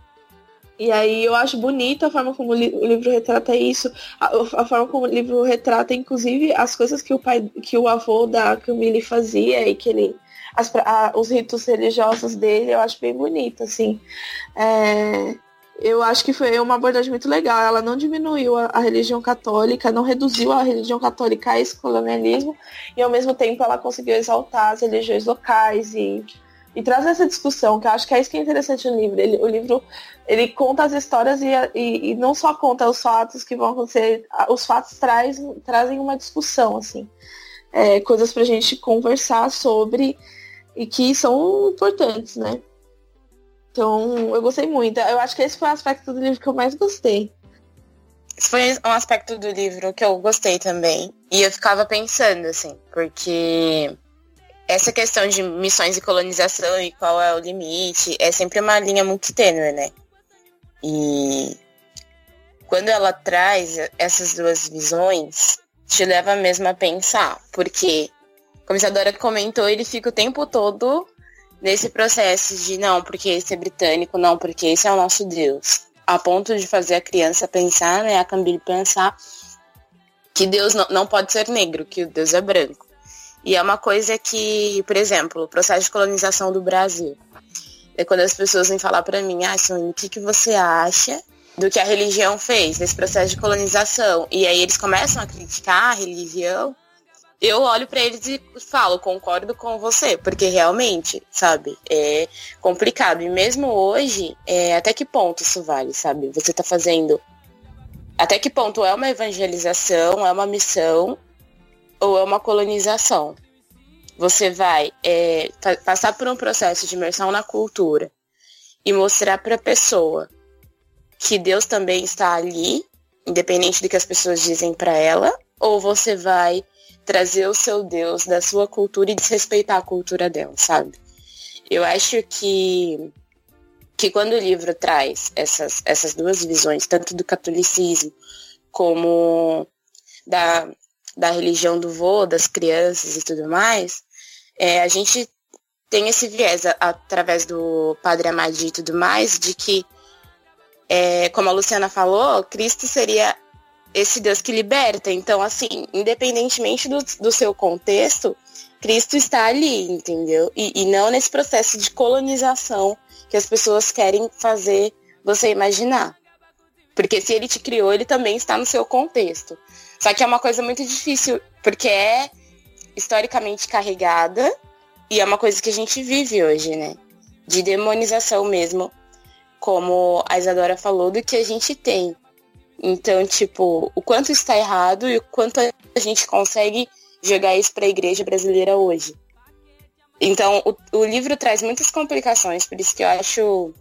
E aí eu acho bonita a forma como o livro retrata isso, a, a, forma como o livro retrata, inclusive, as coisas que o pai, que o avô da Camille fazia e que ele. As, a, os ritos religiosos dele, eu acho bem bonito, assim. É, eu acho que foi uma abordagem muito legal. Ela não diminuiu a, a, religião católica, não reduziu a religião católica a esse colonialismo, e ao mesmo tempo ela conseguiu exaltar as religiões locais e e traz essa discussão, que eu acho que é isso que é interessante no livro. Ele, o livro ele conta as histórias e, e, e, não só conta os fatos que vão acontecer, os fatos traz, trazem uma discussão, assim. É, coisas pra gente conversar sobre e que são importantes, né? Então, eu gostei muito. Eu acho que esse foi o aspecto do livro que eu mais gostei. Esse foi um aspecto do livro que eu gostei também. E eu ficava pensando, assim, porque essa questão de missões e colonização e qual é o limite é sempre uma linha muito tênue, né? E quando ela traz essas duas visões, te leva mesmo a pensar, porque, como a Isadora comentou, ele fica o tempo todo nesse processo de não, porque esse é britânico, não, porque esse é o nosso Deus. A ponto de fazer a criança pensar, né, a Camille pensar que Deus não, não pode ser negro, que o Deus é branco. E é uma coisa que, por exemplo, o processo de colonização do Brasil. É quando as pessoas vêm falar para mim, ah, Simone, o que, que você acha do que a religião fez nesse processo de colonização? E aí eles começam a criticar a religião eu olho para eles e falo, concordo com você, porque realmente, sabe, é complicado. E mesmo hoje, é, até que ponto isso vale, sabe? Você tá fazendo. Até que ponto é uma evangelização, é uma missão ou é uma colonização? Você vai é, passar por um processo de imersão na cultura e mostrar para a pessoa que Deus também está ali, independente do que as pessoas dizem para ela, ou você vai trazer o seu Deus da sua cultura e desrespeitar a cultura dela, sabe? Eu acho que que quando o livro traz essas, essas duas visões, tanto do catolicismo como da, da religião do vô, das crianças e tudo mais, é, a gente tem esse viés a, através do Padre Amadi e tudo mais, de que, é, como a Luciana falou, Cristo seria esse Deus que liberta. Então, assim, independentemente do, do seu contexto, Cristo está ali, entendeu? E, e não nesse processo de colonização que as pessoas querem fazer você imaginar. Porque se ele te criou, ele também está no seu contexto. Só que é uma coisa muito difícil, porque é historicamente carregada e é uma coisa que a gente vive hoje, né? De demonização mesmo, como a Isadora falou, do que a gente tem. Então, tipo, o quanto está errado e o quanto a gente consegue jogar isso para a igreja brasileira hoje. Então, o, o, livro traz muitas complicações, por isso que eu acho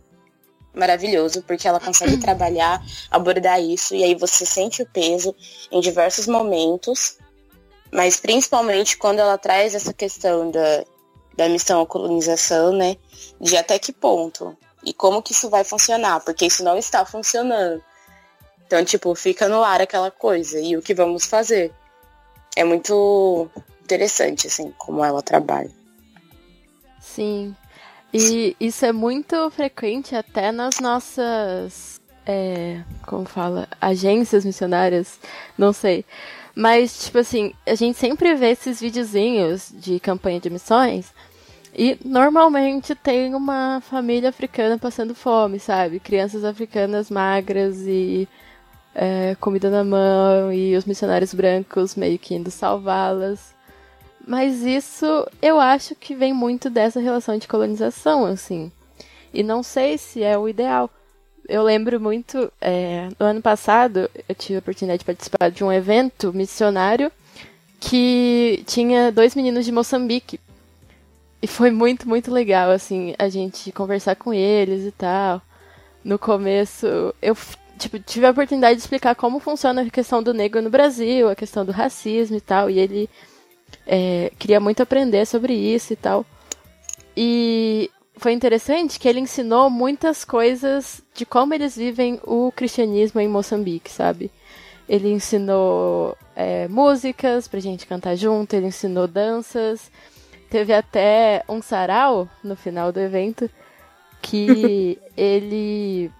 maravilhoso, porque ela consegue [CLEARS THROAT] trabalhar, abordar isso, e aí você sente o peso em diversos momentos, mas principalmente quando ela traz essa questão da, da missão à colonização, né? De até que ponto e como que isso vai funcionar, porque isso não está funcionando. Então, tipo, fica no ar aquela coisa. E o que vamos fazer? É muito interessante, assim, como ela trabalha. Sim. E isso é muito frequente até nas nossas. É, como fala? Agências missionárias. Não sei. Mas, tipo assim, a gente sempre vê esses videozinhos de campanha de missões. E normalmente tem uma família africana passando fome, sabe? Crianças africanas magras e é, comida na mão e os missionários brancos meio que indo salvá-las. Mas isso eu acho que vem muito dessa relação de colonização, assim. E não sei se é o ideal. Eu lembro muito, é, no ano passado, eu tive a oportunidade de participar de um evento missionário que tinha dois meninos de Moçambique. E foi muito, muito legal, assim, a gente conversar com eles e tal. No começo, eu tipo, tive a oportunidade de explicar como funciona a questão do negro no Brasil, a questão do racismo e tal, e ele é, queria muito aprender sobre isso e tal. E foi interessante que ele ensinou muitas coisas de como eles vivem o cristianismo em Moçambique, sabe? Ele ensinou é, músicas pra gente cantar junto, ele ensinou danças. Teve até um sarau no final do evento que [LAUGHS] ele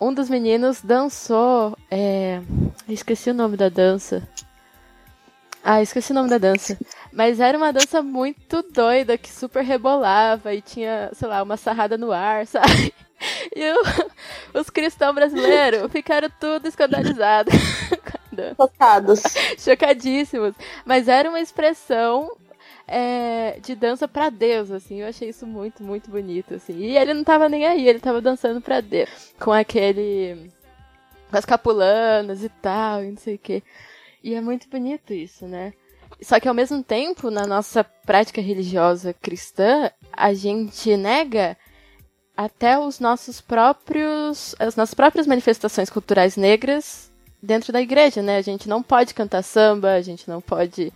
um dos meninos dançou. É... Esqueci o nome da dança. Ah, esqueci o nome da dança. Mas era uma dança muito doida, que super rebolava e tinha, sei lá, uma sarrada no ar, [LAUGHS] sabe? E o, os cristãos brasileiros ficaram tudo escandalizados. [LAUGHS] Chocados. Chocadíssimos. Mas era uma expressão é, de dança para Deus, assim. Eu achei isso muito, muito bonito, assim. E ele não tava nem aí, ele tava dançando para Deus. Com aquele. com as capulanas e tal, e não sei o quê. E é muito bonito isso, né? Só que ao mesmo tempo, na nossa prática religiosa cristã, a gente nega até os nossos próprios. as nossas próprias manifestações culturais negras dentro da igreja, né? A gente não pode cantar samba, a gente não pode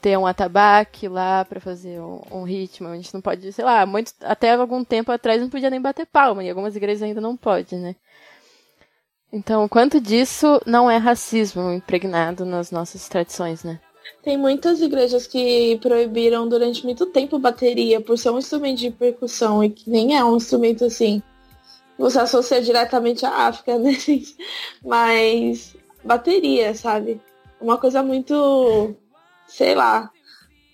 ter um atabaque lá para fazer um, um, ritmo. A gente não pode, sei lá, muito, até algum tempo atrás não podia nem bater palma, e algumas igrejas ainda não pode, né? Então, quanto disso não é racismo impregnado nas nossas tradições, né? Tem muitas igrejas que proibiram durante muito tempo bateria por ser um instrumento de percussão e que nem é um instrumento assim. Você associa diretamente à África, [LAUGHS] né? Mas bateria, sabe? Uma coisa muito sei lá.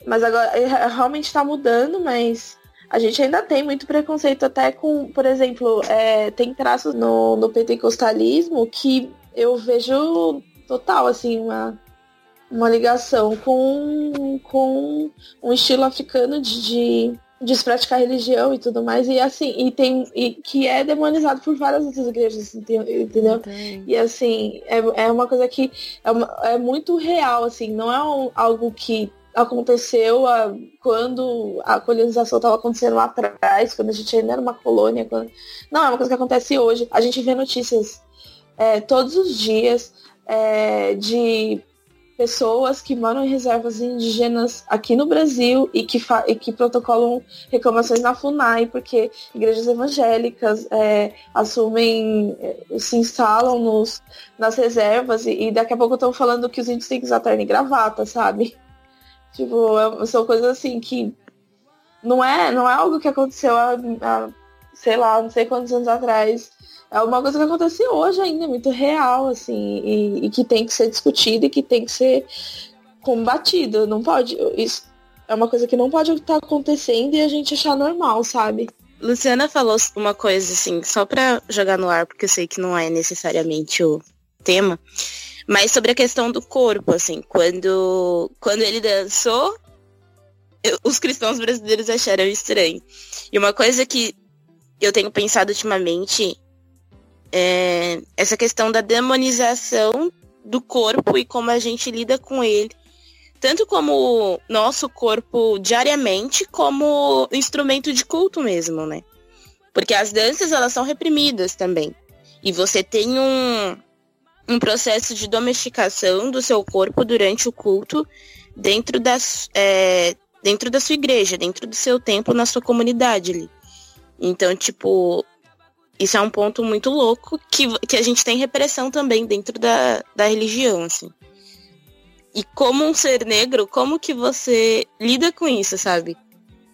Mas agora é, realmente está mudando, mas a gente ainda tem muito preconceito até com, por exemplo, é, tem traços no, no pentecostalismo que eu vejo total, assim, uma, uma ligação com, com um estilo africano de, de, de praticar religião e tudo mais. E assim, e tem. E, que é demonizado por várias outras igrejas, entendeu? Entendi. E assim, é, é uma coisa que é, é muito real, assim, não é um, algo que aconteceu a, quando a colonização estava acontecendo lá atrás, quando a gente ainda era uma colônia. Quando... Não, é uma coisa que acontece hoje. A gente vê notícias é, todos os dias é, de pessoas que moram em reservas indígenas aqui no Brasil e que, e que protocolam reclamações na FUNAI, porque igrejas evangélicas é, assumem, é, se instalam nos, nas reservas e, e daqui a pouco estão falando que os índios têm que usar terno e gravata, sabe? Tipo, é, são coisas assim que não é, não é algo que aconteceu há, há, sei lá, não sei quantos anos atrás. É uma coisa que acontece hoje ainda, muito real, assim, e, e que tem que ser discutida e que tem que ser combatida. Não pode. Isso é uma coisa que não pode estar acontecendo e a gente achar normal, sabe? Luciana falou uma coisa, assim, só pra jogar no ar, porque eu sei que não é necessariamente o tema. Mas sobre a questão do corpo, assim, quando, quando ele dançou, eu, os cristãos brasileiros acharam estranho. E uma coisa que eu tenho pensado ultimamente é essa questão da demonização do corpo e como a gente lida com ele. Tanto como nosso corpo diariamente, como instrumento de culto mesmo, né? Porque as danças, elas são reprimidas também. E você tem um, um processo de domesticação do seu corpo durante o culto dentro, das, é, dentro da sua igreja, dentro do seu templo, na sua comunidade ali. Então, tipo, isso é um ponto muito louco que, que a gente tem repressão também dentro da, da religião, assim. E como um ser negro, como que você lida com isso, sabe?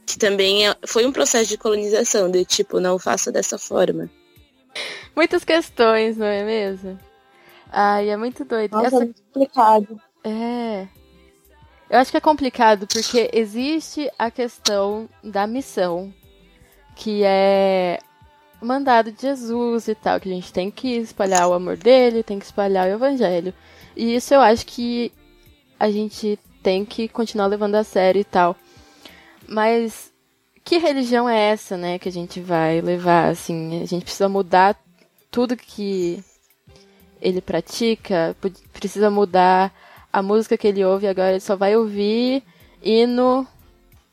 Que também é, foi um processo de colonização, de tipo, não faça dessa forma. Muitas questões, não é mesmo? Ai, é muito doido. Nossa, Essa... é muito complicado. É. Eu acho que é complicado porque existe a questão da missão, que é mandado de Jesus e tal, que a gente tem que espalhar o amor dele, tem que espalhar o evangelho. E isso eu acho que a gente tem que continuar levando a sério e tal. Mas que religião é essa, né, que a gente vai levar, assim? A gente precisa mudar tudo que ele pratica, precisa mudar a música que ele ouve, agora ele só vai ouvir hino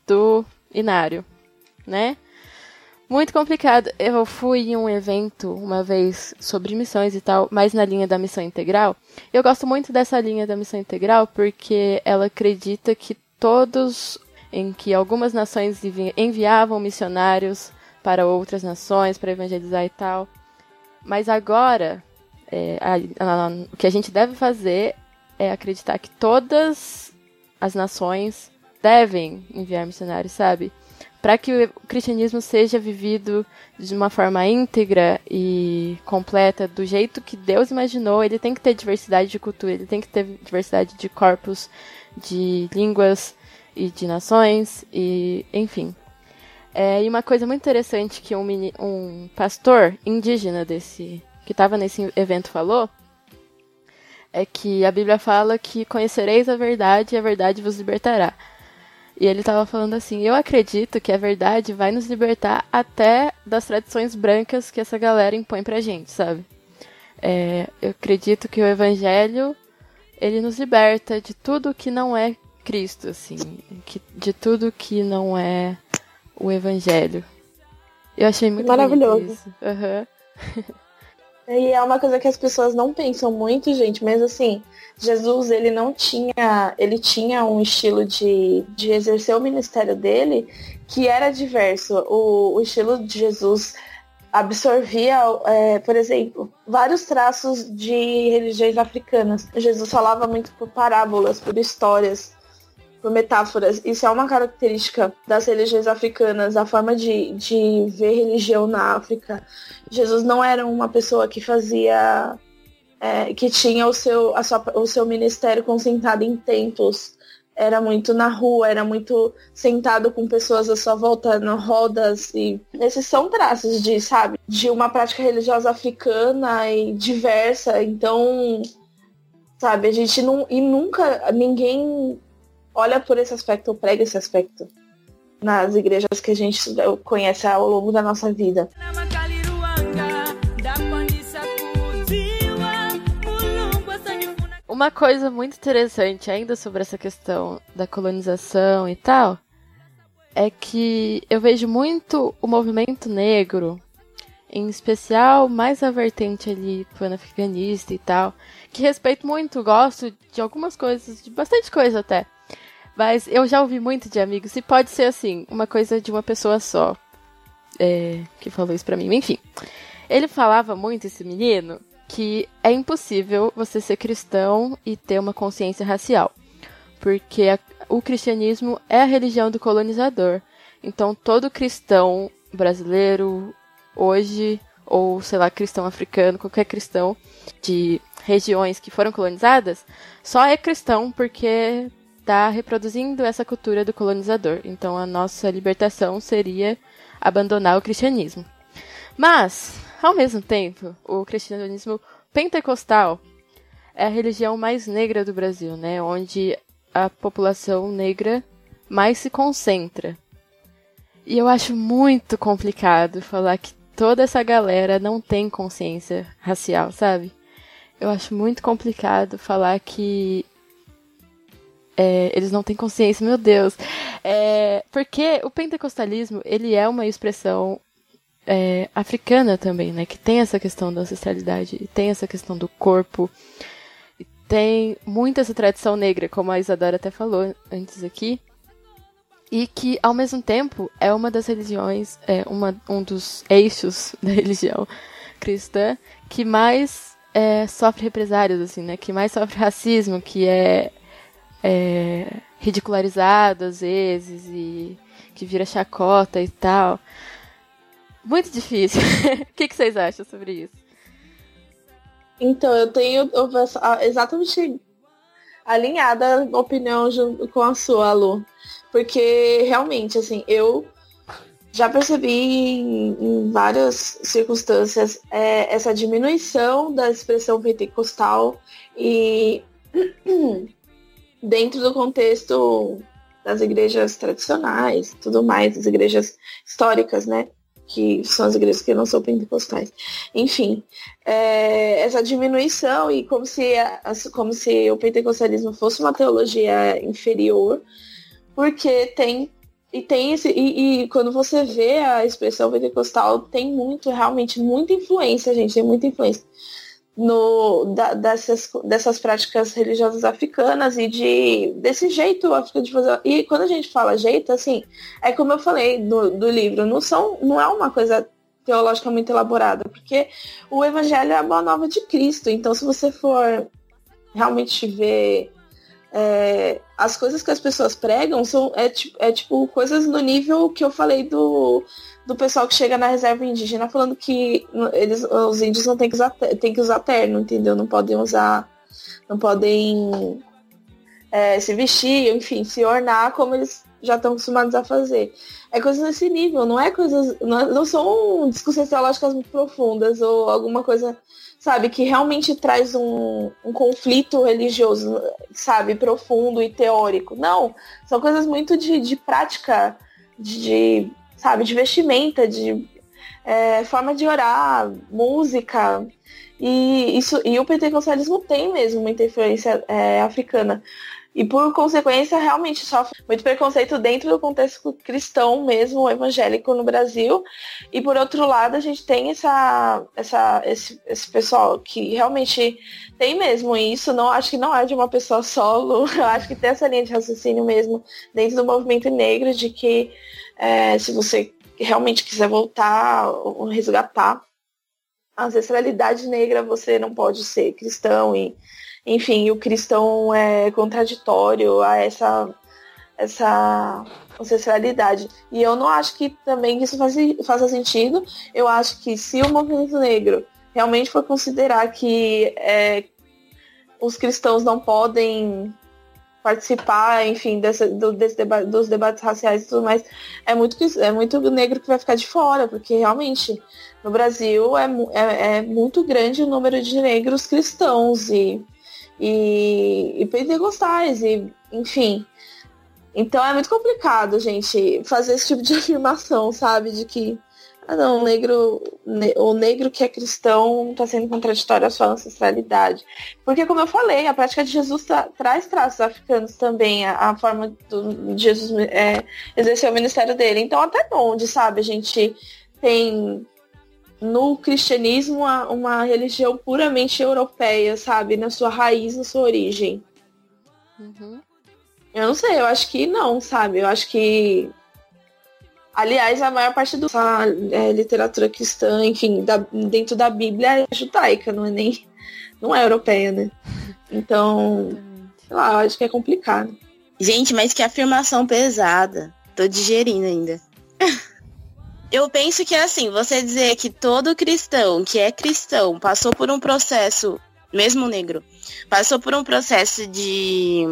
do Inário, né? Muito complicado. Eu fui em um evento uma vez sobre missões e tal, mais na linha da missão integral. Eu gosto muito dessa linha da missão integral porque ela acredita que todos em que algumas nações enviavam missionários para outras nações para evangelizar e tal. Mas agora é, a, a, o que a gente deve fazer é acreditar que todas as nações devem enviar missionários, sabe? Para que o cristianismo seja vivido de uma forma íntegra e completa, do jeito que Deus imaginou, ele tem que ter diversidade de cultura, ele tem que ter diversidade de corpos, de línguas e de nações, e enfim. É, e uma coisa muito interessante que um, um pastor indígena desse que estava nesse evento falou é que a Bíblia fala que conhecereis a verdade e a verdade vos libertará. E ele estava falando assim: eu acredito que a verdade vai nos libertar até das tradições brancas que essa galera impõe pra gente, sabe? É, eu acredito que o Evangelho ele nos liberta de tudo que não é Cristo, assim, que, de tudo que não é o Evangelho. Eu achei muito maravilhoso. Isso. Uhum. [LAUGHS] E é uma coisa que as pessoas não pensam muito, gente, mas assim, Jesus, ele não tinha, ele tinha um estilo de, de exercer o ministério dele que era diverso. O, o estilo de Jesus absorvia, é, por exemplo, vários traços de religiões africanas. Jesus falava muito por parábolas, por histórias, por metáforas. Isso é uma característica das religiões africanas, a forma de, de ver religião na África. Jesus não era uma pessoa que fazia. É, que tinha o seu, a sua, o seu ministério concentrado em templos era muito na rua, era muito sentado com pessoas à sua volta, no rodas e esses são traços de, sabe, de uma prática religiosa africana e diversa. Então, sabe, a gente não e nunca ninguém olha por esse aspecto ou prega esse aspecto nas igrejas que a gente conhece ao longo da nossa vida. Uma coisa muito interessante ainda sobre essa questão da colonização e tal é que eu vejo muito o movimento negro, em especial mais a vertente ali pan-africanista e tal, que respeito muito, gosto de algumas coisas, de bastante coisa até. Mas eu já ouvi muito de amigos, e pode ser assim, uma coisa de uma pessoa só. É, que falou isso pra mim. Enfim. Ele falava muito, esse menino, que é impossível você ser cristão e ter uma consciência racial, porque a, o cristianismo é a religião do colonizador. Então todo cristão brasileiro hoje ou sei lá cristão africano, qualquer cristão de regiões que foram colonizadas, só é cristão porque está reproduzindo essa cultura do colonizador. Então a nossa libertação seria abandonar o cristianismo. Mas ao mesmo tempo, o cristianismo pentecostal é a religião mais negra do Brasil, né? Onde a população negra mais se concentra. E eu acho muito complicado falar que toda essa galera não tem consciência racial, sabe? Eu acho muito complicado falar que é, eles não têm consciência, meu Deus. É, porque o pentecostalismo, ele é uma expressão é, africana também, né? Que tem essa questão da ancestralidade, tem essa questão do corpo, tem muito essa tradição negra, como a Isadora até falou antes aqui, e que ao mesmo tempo é uma das religiões, é uma, um dos eixos [LAUGHS] da religião cristã que mais é, sofre represárias, assim, né? Que mais sofre racismo, que é, é ridicularizado às vezes e que vira chacota e tal. Muito difícil. [LAUGHS] o que, que vocês acham sobre isso? Então, eu tenho eu, exatamente alinhada a opinião com a sua, Lu. Porque realmente, assim, eu já percebi em, em várias circunstâncias é, essa diminuição da expressão pentecostal e [CLEARS THROAT] dentro do contexto das igrejas tradicionais, tudo mais, das igrejas históricas, né? que são as igrejas que não são pentecostais. Enfim, é, essa diminuição e como se, como se o pentecostalismo fosse uma teologia inferior, porque tem e tem esse e, e, quando você vê a expressão pentecostal tem muito realmente muita influência gente tem muita influência no, da, dessas, dessas práticas religiosas africanas e de desse jeito africano de fazer. E quando a gente fala jeito, assim, é como eu falei do, do livro, não, são, não é uma coisa teologicamente elaborada, porque o evangelho é a boa nova de Cristo. Então, se você for realmente ver é, as coisas que as pessoas pregam, são, é, é tipo coisas no nível que eu falei do do pessoal que chega na reserva indígena falando que eles, os índios não têm que usar, tem que usar terno, entendeu? Não podem usar, não podem é, se vestir, enfim, se ornar como eles já estão acostumados a fazer. É coisas nesse nível, não é coisas. Não, não são discussões teológicas muito profundas ou alguma coisa, sabe, que realmente traz um, um conflito religioso, sabe, profundo e teórico. Não. São coisas muito de, de prática, de sabe, de vestimenta, de é, forma de orar, música. E, isso, e o pentecostalismo tem mesmo muita influência é, africana. E por consequência, realmente sofre muito preconceito dentro do contexto cristão mesmo, evangélico no Brasil. E por outro lado, a gente tem essa, essa, esse, esse pessoal que realmente tem mesmo isso. Não acho que não é de uma pessoa solo. [LAUGHS] Eu acho que tem essa linha de raciocínio mesmo dentro do movimento negro de que é, se você realmente quiser voltar ou resgatar a ancestralidade negra, você não pode ser cristão e enfim, o cristão é contraditório a essa, essa ancestralidade. E eu não acho que também isso faça sentido. Eu acho que se o movimento negro realmente for considerar que é, os cristãos não podem participar, enfim, desse, do, deba dos debates raciais e tudo mais, é muito, é muito negro que vai ficar de fora, porque realmente no Brasil é, é, é muito grande o número de negros cristãos e e, e pentecostais, e, enfim. Então é muito complicado, gente, fazer esse tipo de [LAUGHS] afirmação, sabe? De que, ah não, o negro, o negro que é cristão está sendo contraditório à sua ancestralidade. Porque, como eu falei, a prática de Jesus tra traz traços africanos também, a, a forma do, de Jesus é, exercer o ministério dele. Então, até onde, sabe, a gente tem no cristianismo uma religião puramente europeia, sabe? Na sua raiz, na sua origem. Uhum. Eu não sei, eu acho que não, sabe? Eu acho que. Aliás, a maior parte da é, literatura cristã, enfim, da, dentro da Bíblia é judaica, não é nem. não é europeia, né? [LAUGHS] Então, sei lá, eu acho que é complicado. Gente, mas que afirmação pesada. Tô digerindo ainda. [LAUGHS] Eu penso que é assim, você dizer que todo cristão que é cristão passou por um processo, mesmo negro, passou por um processo de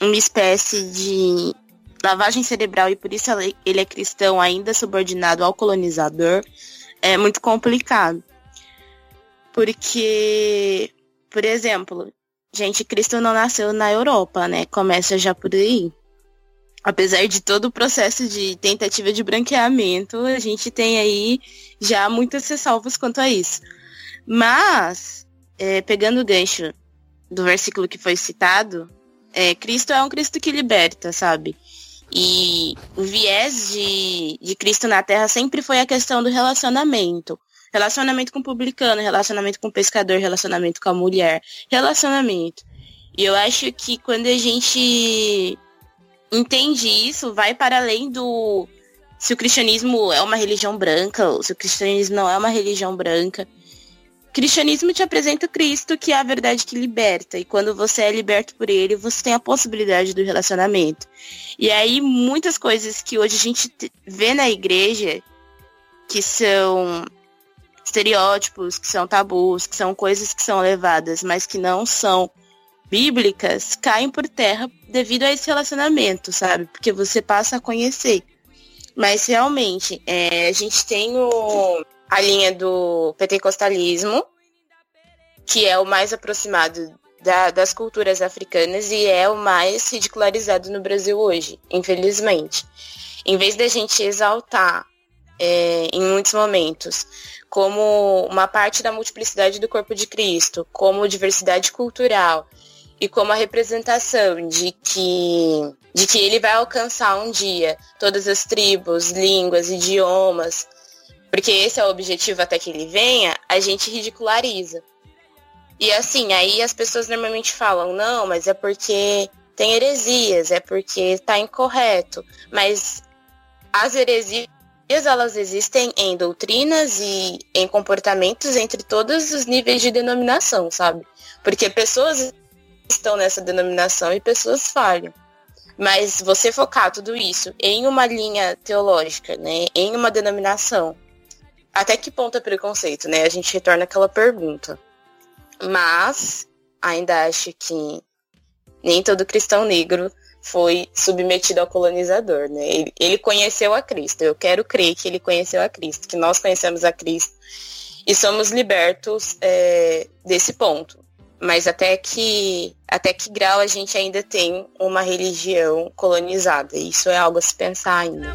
uma espécie de lavagem cerebral e por isso ele é cristão ainda subordinado ao colonizador, é muito complicado. Porque, por exemplo, gente, Cristo não nasceu na Europa, né? Começa já por aí apesar de todo o processo de tentativa de branqueamento, a gente tem aí já muitas ressalvas quanto a isso. Mas, é, pegando o gancho do versículo que foi citado, é, Cristo é um Cristo que liberta, sabe? E o viés de, de Cristo na Terra sempre foi a questão do relacionamento. Relacionamento com o publicano, relacionamento com o pescador, relacionamento com a mulher, relacionamento. E eu acho que quando a gente entende isso, vai para além do se o cristianismo é uma religião branca ou se o cristianismo não é uma religião branca. O cristianismo te apresenta Cristo, que é a verdade que liberta. E quando você é liberto por ele, você tem a possibilidade do relacionamento. E aí, muitas coisas que hoje a gente vê na igreja, que são estereótipos, que são tabus, que são coisas que são levadas, mas que não são bíblicas caem por terra devido a esse relacionamento, sabe? Porque você passa a conhecer. Mas realmente, é, a gente tem o, a linha do pentecostalismo, que é o mais aproximado da, das culturas africanas e é o mais ridicularizado no Brasil hoje, infelizmente. Em vez da gente exaltar é, em muitos momentos como uma parte da multiplicidade do corpo de Cristo, como diversidade cultural, e como a representação de que, de que ele vai alcançar um dia todas as tribos, línguas, idiomas, porque esse é o objetivo até que ele venha, a gente ridiculariza. E assim, aí as pessoas normalmente falam, não, mas é porque tem heresias, é porque está incorreto. Mas as heresias, elas existem em doutrinas e em comportamentos entre todos os níveis de denominação, sabe? Porque pessoas estão nessa denominação e pessoas falham. Mas você focar tudo isso em uma linha teológica, né, em uma denominação, até que ponto é preconceito, né? A gente retorna aquela pergunta. Mas ainda acho que nem todo cristão negro foi submetido ao colonizador, né? Ele, ele, conheceu a Cristo. Eu quero crer que ele conheceu a Cristo, que nós conhecemos a Cristo e somos libertos é, desse ponto. Mas até que até que grau a gente ainda tem uma religião colonizada? Isso é algo a se pensar ainda.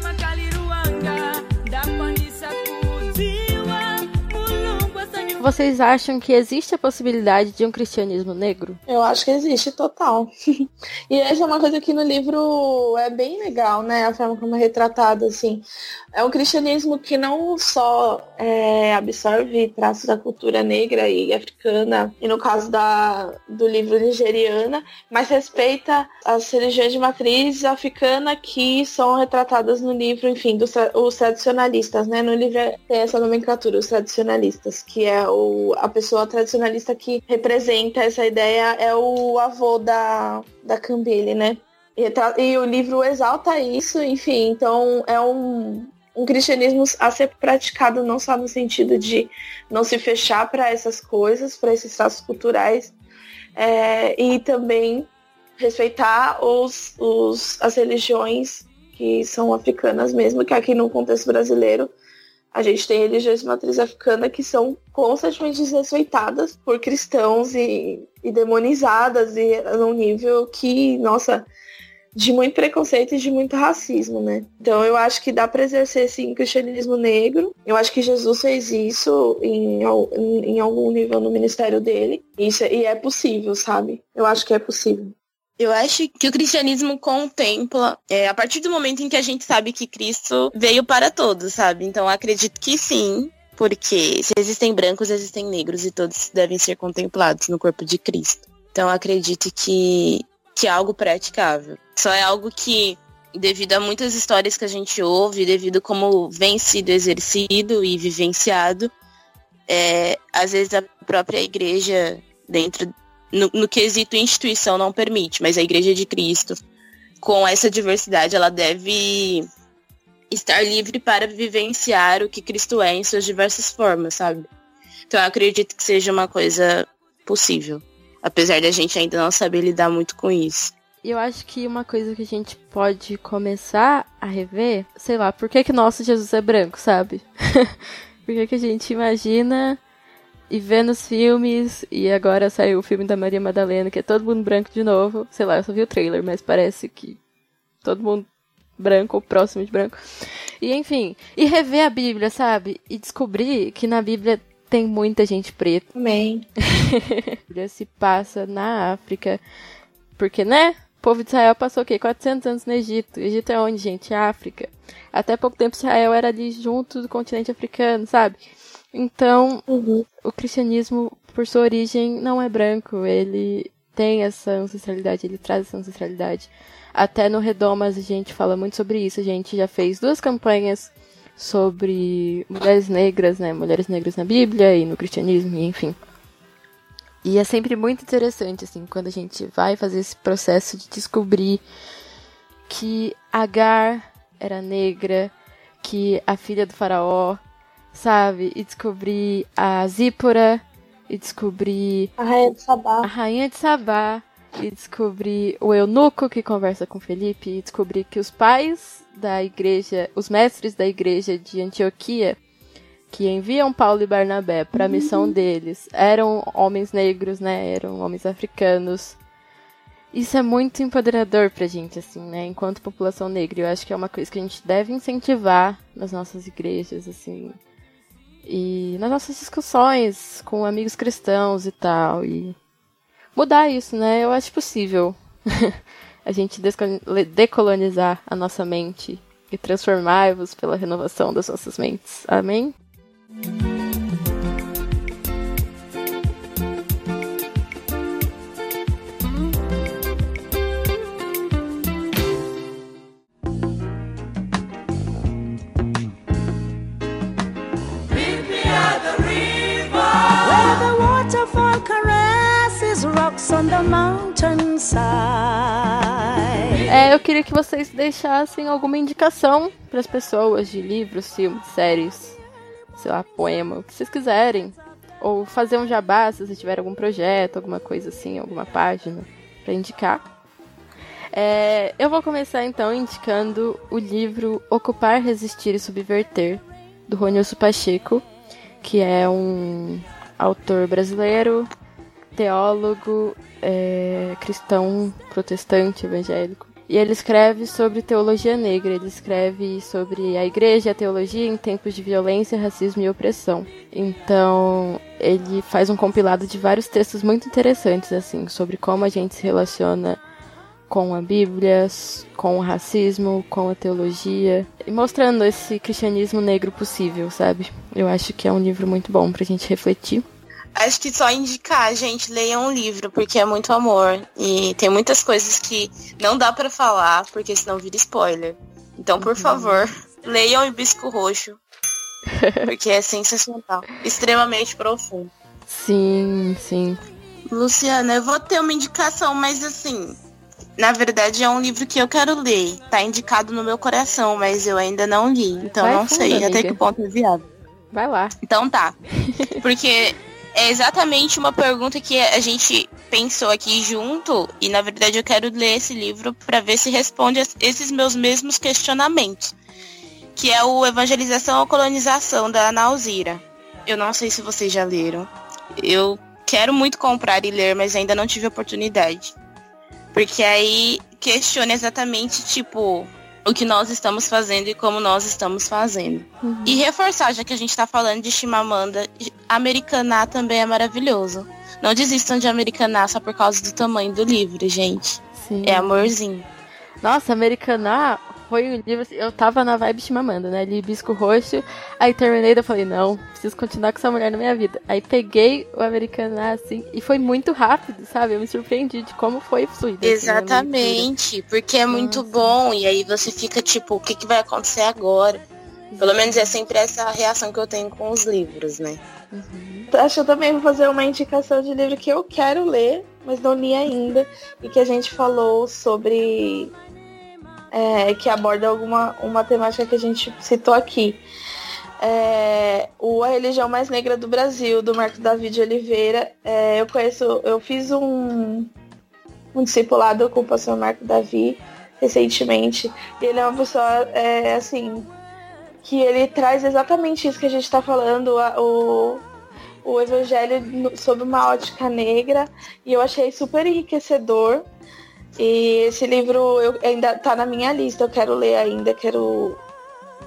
Vocês acham que existe a possibilidade de um cristianismo negro? Eu acho que existe, total. [LAUGHS] e essa é uma coisa que no livro é bem legal, né? A forma como é retratado, assim. É um cristianismo que não só é, absorve traços da cultura negra e africana, e no caso da, do livro nigeriana, mas respeita as religiões de matriz africana que são retratadas no livro, enfim, dos os tradicionalistas, né? No livro tem essa nomenclatura, os tradicionalistas, que é o, a pessoa tradicionalista que representa essa ideia, é o avô da, da Cambile, né? E, e o livro exalta isso, enfim, então é um, um cristianismo a ser praticado não só no sentido de não se fechar para essas coisas, para esses traços culturais, é, e também respeitar os, os, as religiões que são africanas mesmo, que aqui no contexto brasileiro a gente tem religiões de matriz africana que são constantemente desrespeitadas por cristãos e, e demonizadas e num nível que, nossa, de muito preconceito e de muito racismo, né? Então eu acho que dá para exercer esse cristianismo negro. Eu acho que Jesus fez isso em, em, algum nível no ministério dele. Isso, é, e é possível, sabe? Eu acho que é possível. Eu acho que o cristianismo contempla, é, a partir do momento em que a gente sabe que Cristo veio para todos, sabe? Então acredito que sim, porque se existem brancos, existem negros e todos devem ser contemplados no corpo de Cristo. Então acredito que que é algo praticável. Só é algo que, devido a muitas histórias que a gente ouve, devido como vem sido exercido e vivenciado, é, às vezes a própria igreja, dentro no, no quesito instituição, não permite, mas a igreja de Cristo, com essa diversidade, ela deve estar livre para vivenciar o que Cristo é em suas diversas formas, sabe? Então eu acredito que seja uma coisa possível apesar da gente ainda não saber lidar muito com isso. Eu acho que uma coisa que a gente pode começar a rever, sei lá, por que que nosso Jesus é branco, sabe? [LAUGHS] por que que a gente imagina e vê nos filmes, e agora saiu o filme da Maria Madalena, que é todo mundo branco de novo. Sei lá, eu só vi o trailer, mas parece que todo mundo branco ou próximo de branco. E enfim, e rever a Bíblia, sabe? E descobrir que na Bíblia tem muita gente preta. Amém. [LAUGHS] se passa na África. Porque, né? O povo de Israel passou o quê? 400 anos no Egito. O Egito é onde, gente? África. Até pouco tempo Israel era ali junto do continente africano, sabe? Então, uhum. o cristianismo, por sua origem, não é branco. Ele tem essa ancestralidade, ele traz essa ancestralidade. Até no Redomas a gente fala muito sobre isso. A gente já fez duas campanhas sobre mulheres negras, né? Mulheres negras na Bíblia e no cristianismo, enfim. E é sempre muito interessante, assim, quando a gente vai fazer esse processo de descobrir que Agar era negra, que a filha do faraó, sabe? E descobrir a Zípora, e descobrir... A rainha de Sabá. A rainha de Sabá, e descobrir o eunuco que conversa com Felipe, e descobrir que os pais da igreja, os mestres da igreja de Antioquia, que enviam Paulo e Barnabé para a missão uhum. deles, eram homens negros, né? Eram homens africanos. Isso é muito empoderador pra gente, assim, né? Enquanto população negra. Eu acho que é uma coisa que a gente deve incentivar nas nossas igrejas, assim. E nas nossas discussões com amigos cristãos e tal. E mudar isso, né? Eu acho possível. [LAUGHS] a gente decolonizar a nossa mente e transformar-vos pela renovação das nossas mentes. Amém? É, eu queria que vocês deixassem alguma indicação para as pessoas de livros, filmes, séries, sei lá, poema, o que vocês quiserem. Ou fazer um jabá se vocês tiverem algum projeto, alguma coisa assim, alguma página para indicar. É, eu vou começar então indicando o livro Ocupar, Resistir e Subverter, do Ronilson Pacheco, que é um autor brasileiro, teólogo, é, cristão, protestante, evangélico. E ele escreve sobre teologia negra, ele escreve sobre a igreja e a teologia em tempos de violência, racismo e opressão. Então, ele faz um compilado de vários textos muito interessantes, assim, sobre como a gente se relaciona com a Bíblia, com o racismo, com a teologia, e mostrando esse cristianismo negro possível, sabe? Eu acho que é um livro muito bom pra gente refletir. Acho que só indicar, gente, leiam um livro, porque é muito amor. E tem muitas coisas que não dá para falar, porque senão vira spoiler. Então, por uhum. favor, [LAUGHS] leiam o Hibisco Roxo. Porque é sensacional. Extremamente profundo. Sim, sim. Luciana, eu vou ter uma indicação, mas assim, na verdade é um livro que eu quero ler. Tá indicado no meu coração, mas eu ainda não li. Então Vai não fundo, sei amiga. até que ponto é viável. Vai lá. Então tá. [LAUGHS] Porque é exatamente uma pergunta que a gente pensou aqui junto e na verdade eu quero ler esse livro para ver se responde esses meus mesmos questionamentos, que é o Evangelização ou Colonização da Ana Alzira. Eu não sei se vocês já leram. Eu quero muito comprar e ler, mas ainda não tive oportunidade. Porque aí questiona exatamente tipo o que nós estamos fazendo e como nós estamos fazendo. Uhum. E reforçar, já que a gente está falando de Chimamanda, americanar também é maravilhoso. Não desistam de americanar só por causa do tamanho do livro, gente. Sim. É amorzinho. Nossa, americanar foi um livro assim, eu tava na vibe Chimamanda, né? Li Bisco Roxo, aí terminei e falei, não, preciso continuar com essa mulher na minha vida. Aí peguei o Americaná, assim, e foi muito rápido, sabe? Eu me surpreendi de como foi fluido. Assim, Exatamente, porque é muito Nossa. bom, e aí você fica tipo, o que, que vai acontecer agora? Pelo menos é sempre essa reação que eu tenho com os livros, né? Uhum. Acho que eu também vou fazer uma indicação de livro que eu quero ler, mas não li ainda, e que a gente falou sobre é, que aborda alguma uma temática que a gente citou aqui. É, o A Religião Mais Negra do Brasil, do Marco David Oliveira. É, eu conheço, eu fiz um, um discipulado com o pastor Marco Davi recentemente. E ele é uma pessoa, é, assim, que ele traz exatamente isso que a gente está falando, a, o, o evangelho sob uma ótica negra. E eu achei super enriquecedor. E esse livro eu, ainda está na minha lista, eu quero ler ainda, quero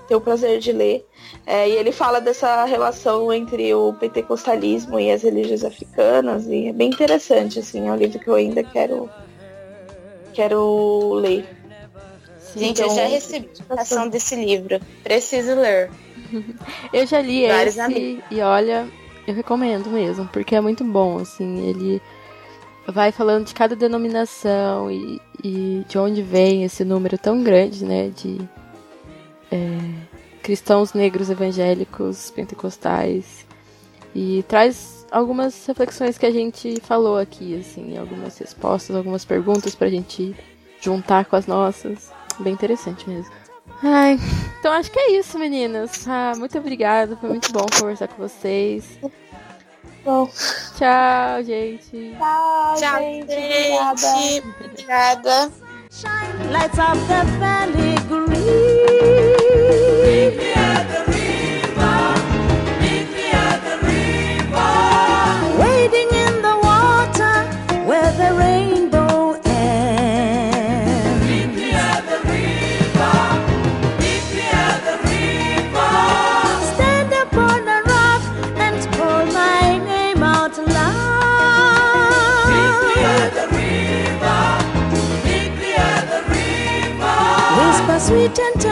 ter o prazer de ler. É, e ele fala dessa relação entre o pentecostalismo e as religiões africanas, e é bem interessante, assim, é um livro que eu ainda quero, quero ler. Gente, então, eu já recebi a indicação desse livro. Preciso ler. [LAUGHS] eu já li Vários esse amigos. e olha, eu recomendo mesmo, porque é muito bom, assim, ele vai falando de cada denominação e, e de onde vem esse número tão grande, né, de é, cristãos negros evangélicos pentecostais e traz algumas reflexões que a gente falou aqui, assim, algumas respostas, algumas perguntas pra gente juntar com as nossas. Bem interessante mesmo. Ai, então acho que é isso, meninas. Ah, muito obrigada, foi muito bom conversar com vocês. Bom. Tchau, gente. Tchau, Tchau gente. gente. Obrigada. Lights up the valley green. pretend to